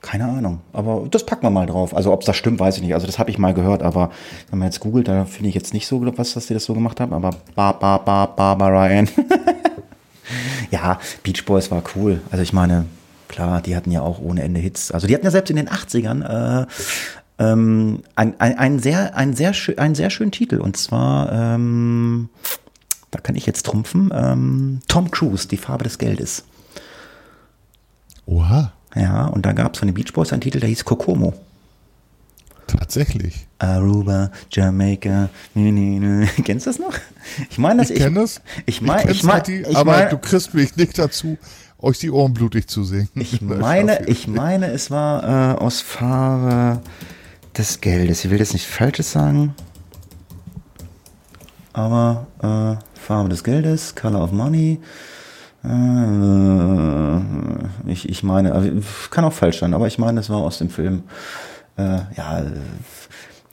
Keine Ahnung, aber das packen wir mal drauf. Also ob es das stimmt, weiß ich nicht. Also das habe ich mal gehört, aber wenn man jetzt googelt, da finde ich jetzt nicht so, was, dass die das so gemacht haben. Aber ba, ba, ba, Barbara Ann. ja, Beach Boys war cool. Also ich meine, klar, die hatten ja auch ohne Ende Hits. Also die hatten ja selbst in den 80ern äh, ähm, ein, ein, ein, sehr, ein, sehr, einen sehr schönen Titel. Und zwar, ähm, da kann ich jetzt trumpfen, ähm, Tom Cruise, die Farbe des Geldes. Oha. Ja, und da gab es von den Beach Boys einen Titel, der hieß Kokomo. Tatsächlich. Aruba, Jamaica. Kennst du das noch? Ich meine, das ich kenne es. Ich meine, ich meine, ich aber mein, du kriegst mich nicht dazu, euch die Ohren blutig zu singen. Ich meine, ich meine, es war äh, aus Farbe des Geldes. Ich will jetzt nicht Falsches sagen, aber äh, Farbe des Geldes, Color of Money. Äh, ich, ich meine, also, kann auch falsch sein, aber ich meine, es war aus dem Film. Äh, ja,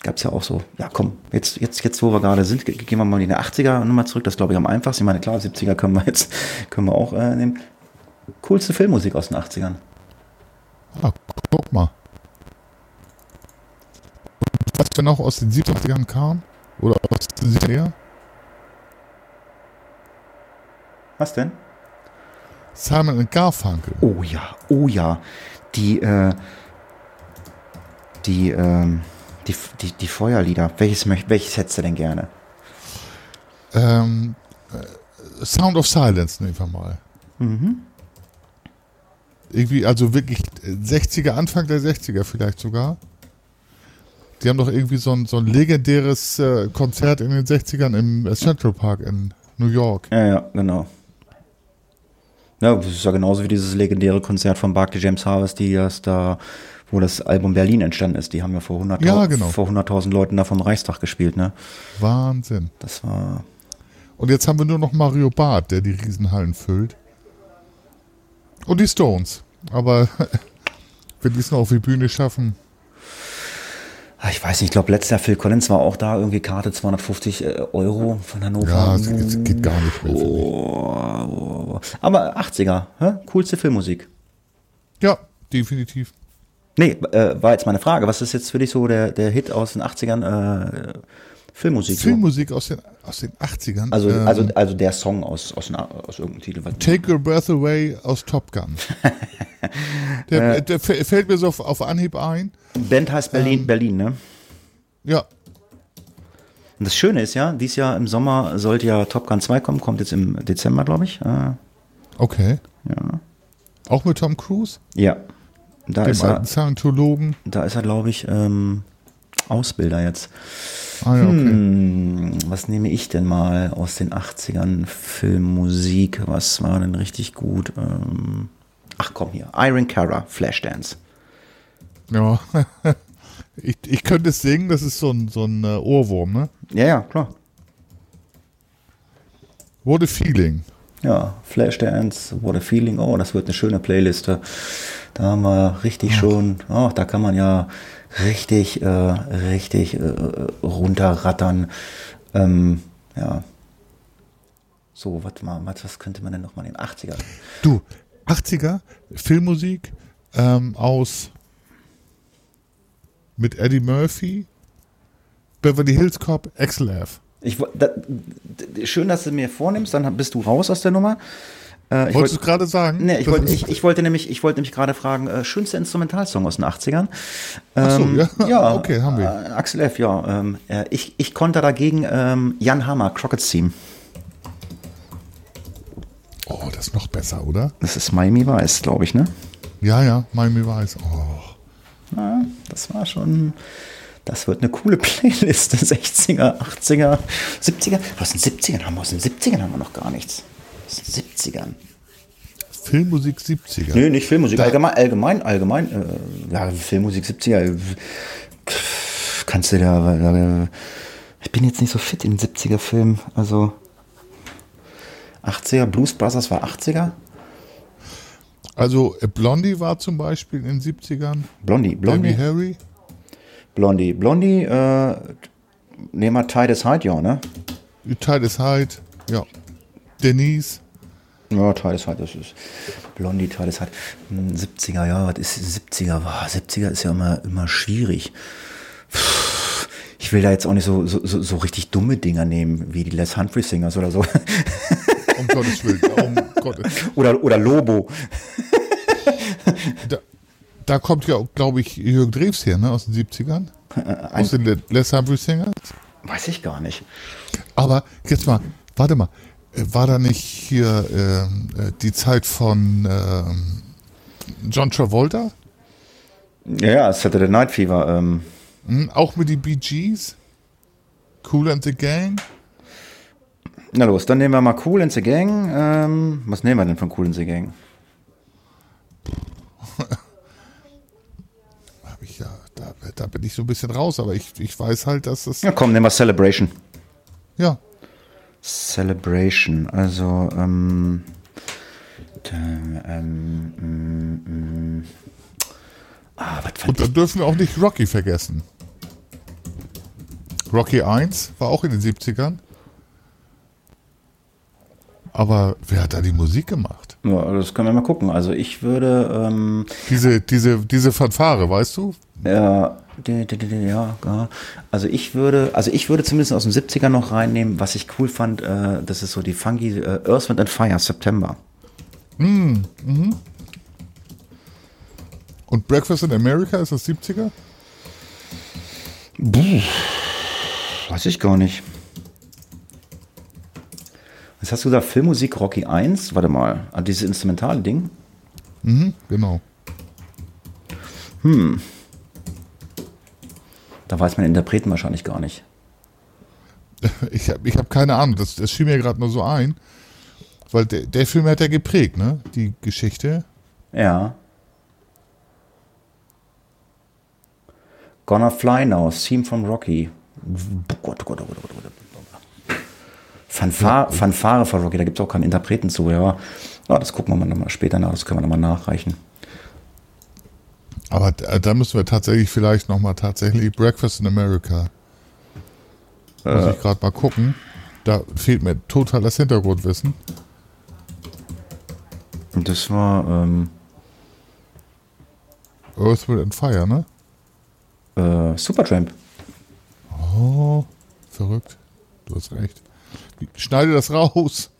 gab es ja auch so. Ja, komm, jetzt, jetzt, jetzt, wo wir gerade sind, gehen wir mal in die 80er nochmal zurück. Das glaube ich am einfachsten. Ich meine, klar, 70er können wir jetzt können wir auch äh, nehmen. Coolste Filmmusik aus den 80ern. Ah, guck mal. Was denn auch aus den 70ern kam? Oder aus den 70ern? Was denn? Simon und Garfunkel. Oh ja, oh ja. Die, äh, die, ähm, die, die, die Feuerlieder. Welches, welches hättest du denn gerne? Ähm, äh, Sound of Silence nehmen wir mal. Mhm. Irgendwie, also wirklich 60er, Anfang der 60er vielleicht sogar. Die haben doch irgendwie so ein, so ein legendäres äh, Konzert in den 60ern im Central Park in New York. Ja, ja, genau. Ja, das ist ja genauso wie dieses legendäre Konzert von Barclay James Harvest, die das da, wo das Album Berlin entstanden ist. Die haben ja vor 100.000 ja, genau. vor 100.000 Leuten da vom Reichstag gespielt, ne? Wahnsinn. Das war. Und jetzt haben wir nur noch Mario Barth, der die Riesenhallen füllt. Und die Stones. Aber wenn die es noch auf die Bühne schaffen, ich weiß nicht, ich glaube, letztes Jahr Phil Collins war auch da, irgendwie Karte 250 äh, Euro von Hannover. Ja, es geht, geht gar nicht mehr. Oh, oh. Aber 80er, hä? coolste Filmmusik. Ja, definitiv. Nee, äh, war jetzt meine Frage. Was ist jetzt für dich so der, der Hit aus den 80ern? Äh, Filmmusik. Filmmusik so? aus, den, aus den 80ern. Also, ähm, also, also der Song aus, aus, aus irgendeinem Titel. Take Your Breath Away aus Top Gun. der, äh, der, fällt mir so auf, auf Anhieb ein. Band heißt Berlin, ähm, Berlin, ne? Ja. Und das Schöne ist ja, dieses Jahr im Sommer sollte ja Top Gun 2 kommen, kommt jetzt im Dezember, glaube ich. Äh, okay. Ja. Auch mit Tom Cruise? Ja. Da Dem ist alten er, Scientologen. Da ist er, glaube ich, ähm, Ausbilder jetzt. Ah, ja, okay. Hm, was nehme ich denn mal aus den 80ern? Filmmusik, was war denn richtig gut? Ähm, ach komm hier, Iron Cara, Flashdance. Ja, ich, ich könnte es singen, das ist so ein, so ein uh, Ohrwurm, ne? Ja, ja, klar. What a Feeling. Ja, Flashdance, What a Feeling. Oh, das wird eine schöne Playliste. Da haben wir richtig Ach. schon, oh, da kann man ja richtig, äh, richtig äh, runterrattern. Ähm, ja. So, warte mal, was könnte man denn nochmal nehmen? 80er. Du, 80er, Filmmusik ähm, aus mit Eddie Murphy, Beverly Hills Cop, XLF. Ich, da, schön, dass du mir vornimmst, dann bist du raus aus der Nummer. Äh, Wolltest wollt, du gerade sagen? Nee, ich, wollt, ich, ich, wollte nämlich, ich wollte nämlich gerade fragen, äh, schönster Instrumentalsong aus den 80ern. Ähm, Ach so, ähm, ja. ja. okay, haben wir. Äh, Axel F., ja. Ähm, äh, ich, ich konnte dagegen ähm, Jan Hammer, Crockett's Theme. Oh, das ist noch besser, oder? Das ist Miami Weiß, glaube ich, ne? Ja, ja, Miami Weiß. Oh. Ja, das war schon. Das wird eine coole Playliste. 60er, 80er, 70er. Was in 70ern haben wir? Aus den 70ern haben wir noch gar nichts. 70ern. Filmmusik 70er? Nö, nicht Filmmusik. Da allgemein, allgemein, allgemein. Äh, ja, Filmmusik 70er. Kannst du da. Äh, ich bin jetzt nicht so fit in den 70er Filmen. Also. 80er, Blues Brothers war 80er. Also äh, Blondie war zum Beispiel in den 70ern. Blondie, Blondie. Debbie Harry. Blondie. Blondie, äh, nehmen wir Titus Hyde, ja, ne? Titus Hyde. Ja. Denise. Ja, Titus Hyde, das ist. Blondie, Titus Hyde. Hm, 70er, ja, was ist 70er? Boah, 70er ist ja immer, immer schwierig. Ich will da jetzt auch nicht so, so, so, richtig dumme Dinger nehmen, wie die Les Humphrey Singers oder so. Um Gottes Willen. Um Gottes. oder, oder Lobo. Da, da kommt ja, glaube ich, Jürgen Drews her, ne? Aus den 70ern. Aus den Le- Les Humphrey Singers. Weiß ich gar nicht. Aber jetzt mal, warte mal. Äh, War da nicht hier ähm, äh, die Zeit von ähm, John Travolta? Ja, ja, Saturday Night Fever. Ähm, Hm, auch mit den Bee Gees? Cool and the Gang? na los, dann nehmen wir mal Cool in the Gang. Ähm, was nehmen wir denn von Cool in the Gang? Hab ich ja, da, da bin ich so ein bisschen raus, aber ich, ich weiß halt, dass das. Ja, komm, nehmen wir Celebration. Ja, Celebration, also, ähm, ähm, ähm, ah, und dann dürfen wir auch nicht Rocky vergessen. Rocky 1 war auch in den 70ern. Aber wer hat da die Musik gemacht? Ja, das können wir mal gucken. Also ich würde, ähm, Diese, diese, diese Fanfare, weißt du? ja, ja, ja. also ich würde, also ich würde zumindest aus den 70ern noch reinnehmen, was ich cool fand, äh, das ist so die funky äh, Earth, Wind and Fire, September. Und Breakfast in America ist das 70er? Weiß ich gar nicht. Was hast du gesagt? Filmmusik Rocky 1? Warte mal, ah, dieses instrumentale Ding? Mhm, genau. Da weiß man Interpreten wahrscheinlich gar nicht. Ich habe ich hab keine Ahnung, das, das fiel mir gerade nur so ein. Weil der, der Film hat ja geprägt, ne? Die Geschichte. Ja. Gonna Fly Now, Theme from Rocky. Gott, oh Gott, oh Gott, oh Gott, oh Gott. Fanfare, Fanfare von Rocky, da gibt es auch keinen Interpreten zu, ja. ja. Das gucken wir mal nochmal später nach, das können wir nochmal nachreichen. Aber da, da müssen wir tatsächlich vielleicht nochmal tatsächlich Breakfast in America. Muss ich gerade mal gucken. Da fehlt mir total das Hintergrundwissen. Und das war ähm, Earth, Wind and Fire, ne? äh, Supertramp. Oh, verrückt. Du hast recht. Schneide das raus.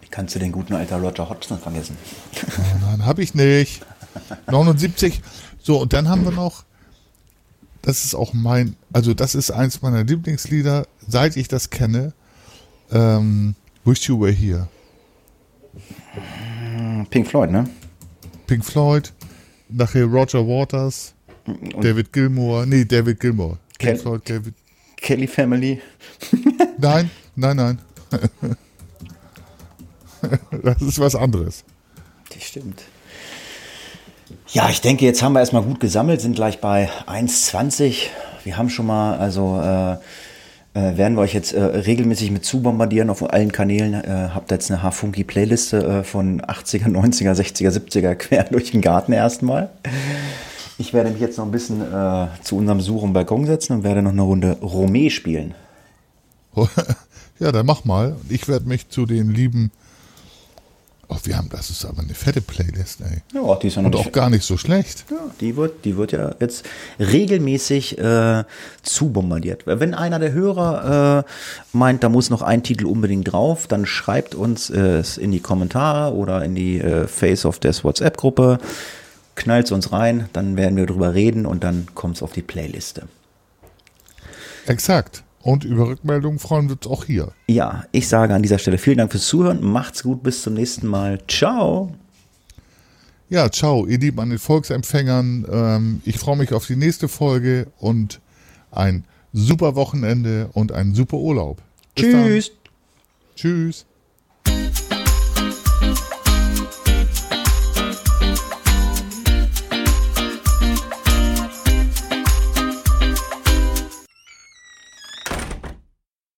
Wie kannst du den guten alter Roger Hodgson vergessen? Nein, hab ich nicht. 79. So, und dann haben wir noch, das ist auch mein, also das ist eins meiner Lieblingslieder, seit ich das kenne. Ähm, Wish You Were Here. Pink Floyd, ne? Pink Floyd, nachher Roger Waters, David Gilmour, nee, David Gilmour. Ken- Floyd, David. Kelly Family. Nein, nein, nein. das ist was anderes. Das stimmt. Ja, ich denke, jetzt haben wir erstmal gut gesammelt, sind gleich bei 1,20. Wir haben schon mal, also äh, äh, werden wir euch jetzt äh, regelmäßig mit zubombardieren auf allen Kanälen. Äh, habt jetzt eine H-Funky-Playliste äh, von 80er, 90er, 60er, 70er quer durch den Garten erstmal. Ich werde mich jetzt noch ein bisschen äh, zu unserem Suchen Balkon setzen und werde noch eine Runde Romé spielen. ja, dann mach mal. Ich werde mich zu den lieben. Oh, wir haben, das ist aber eine fette Playlist, ey. Ja, die ist ja Und auch gar nicht so schlecht. Ja, die wird, die wird ja jetzt regelmäßig äh, zubombardiert. Wenn einer der Hörer äh, meint, da muss noch ein Titel unbedingt drauf, dann schreibt uns äh, es in die Kommentare oder in die äh, Face of Death WhatsApp-Gruppe, knallt es uns rein, dann werden wir drüber reden und dann kommt es auf die Playliste. Exakt. Und über Rückmeldungen freuen wir uns auch hier. Ja, ich sage an dieser Stelle vielen Dank fürs Zuhören, macht's gut, bis zum nächsten Mal. Ciao! Ja, ciao, ihr Lieben an den Volksempfängern. Ähm, ich freue mich auf die nächste Folge und ein super Wochenende und einen super Urlaub. Bis dann. Tschüss! Tschüss.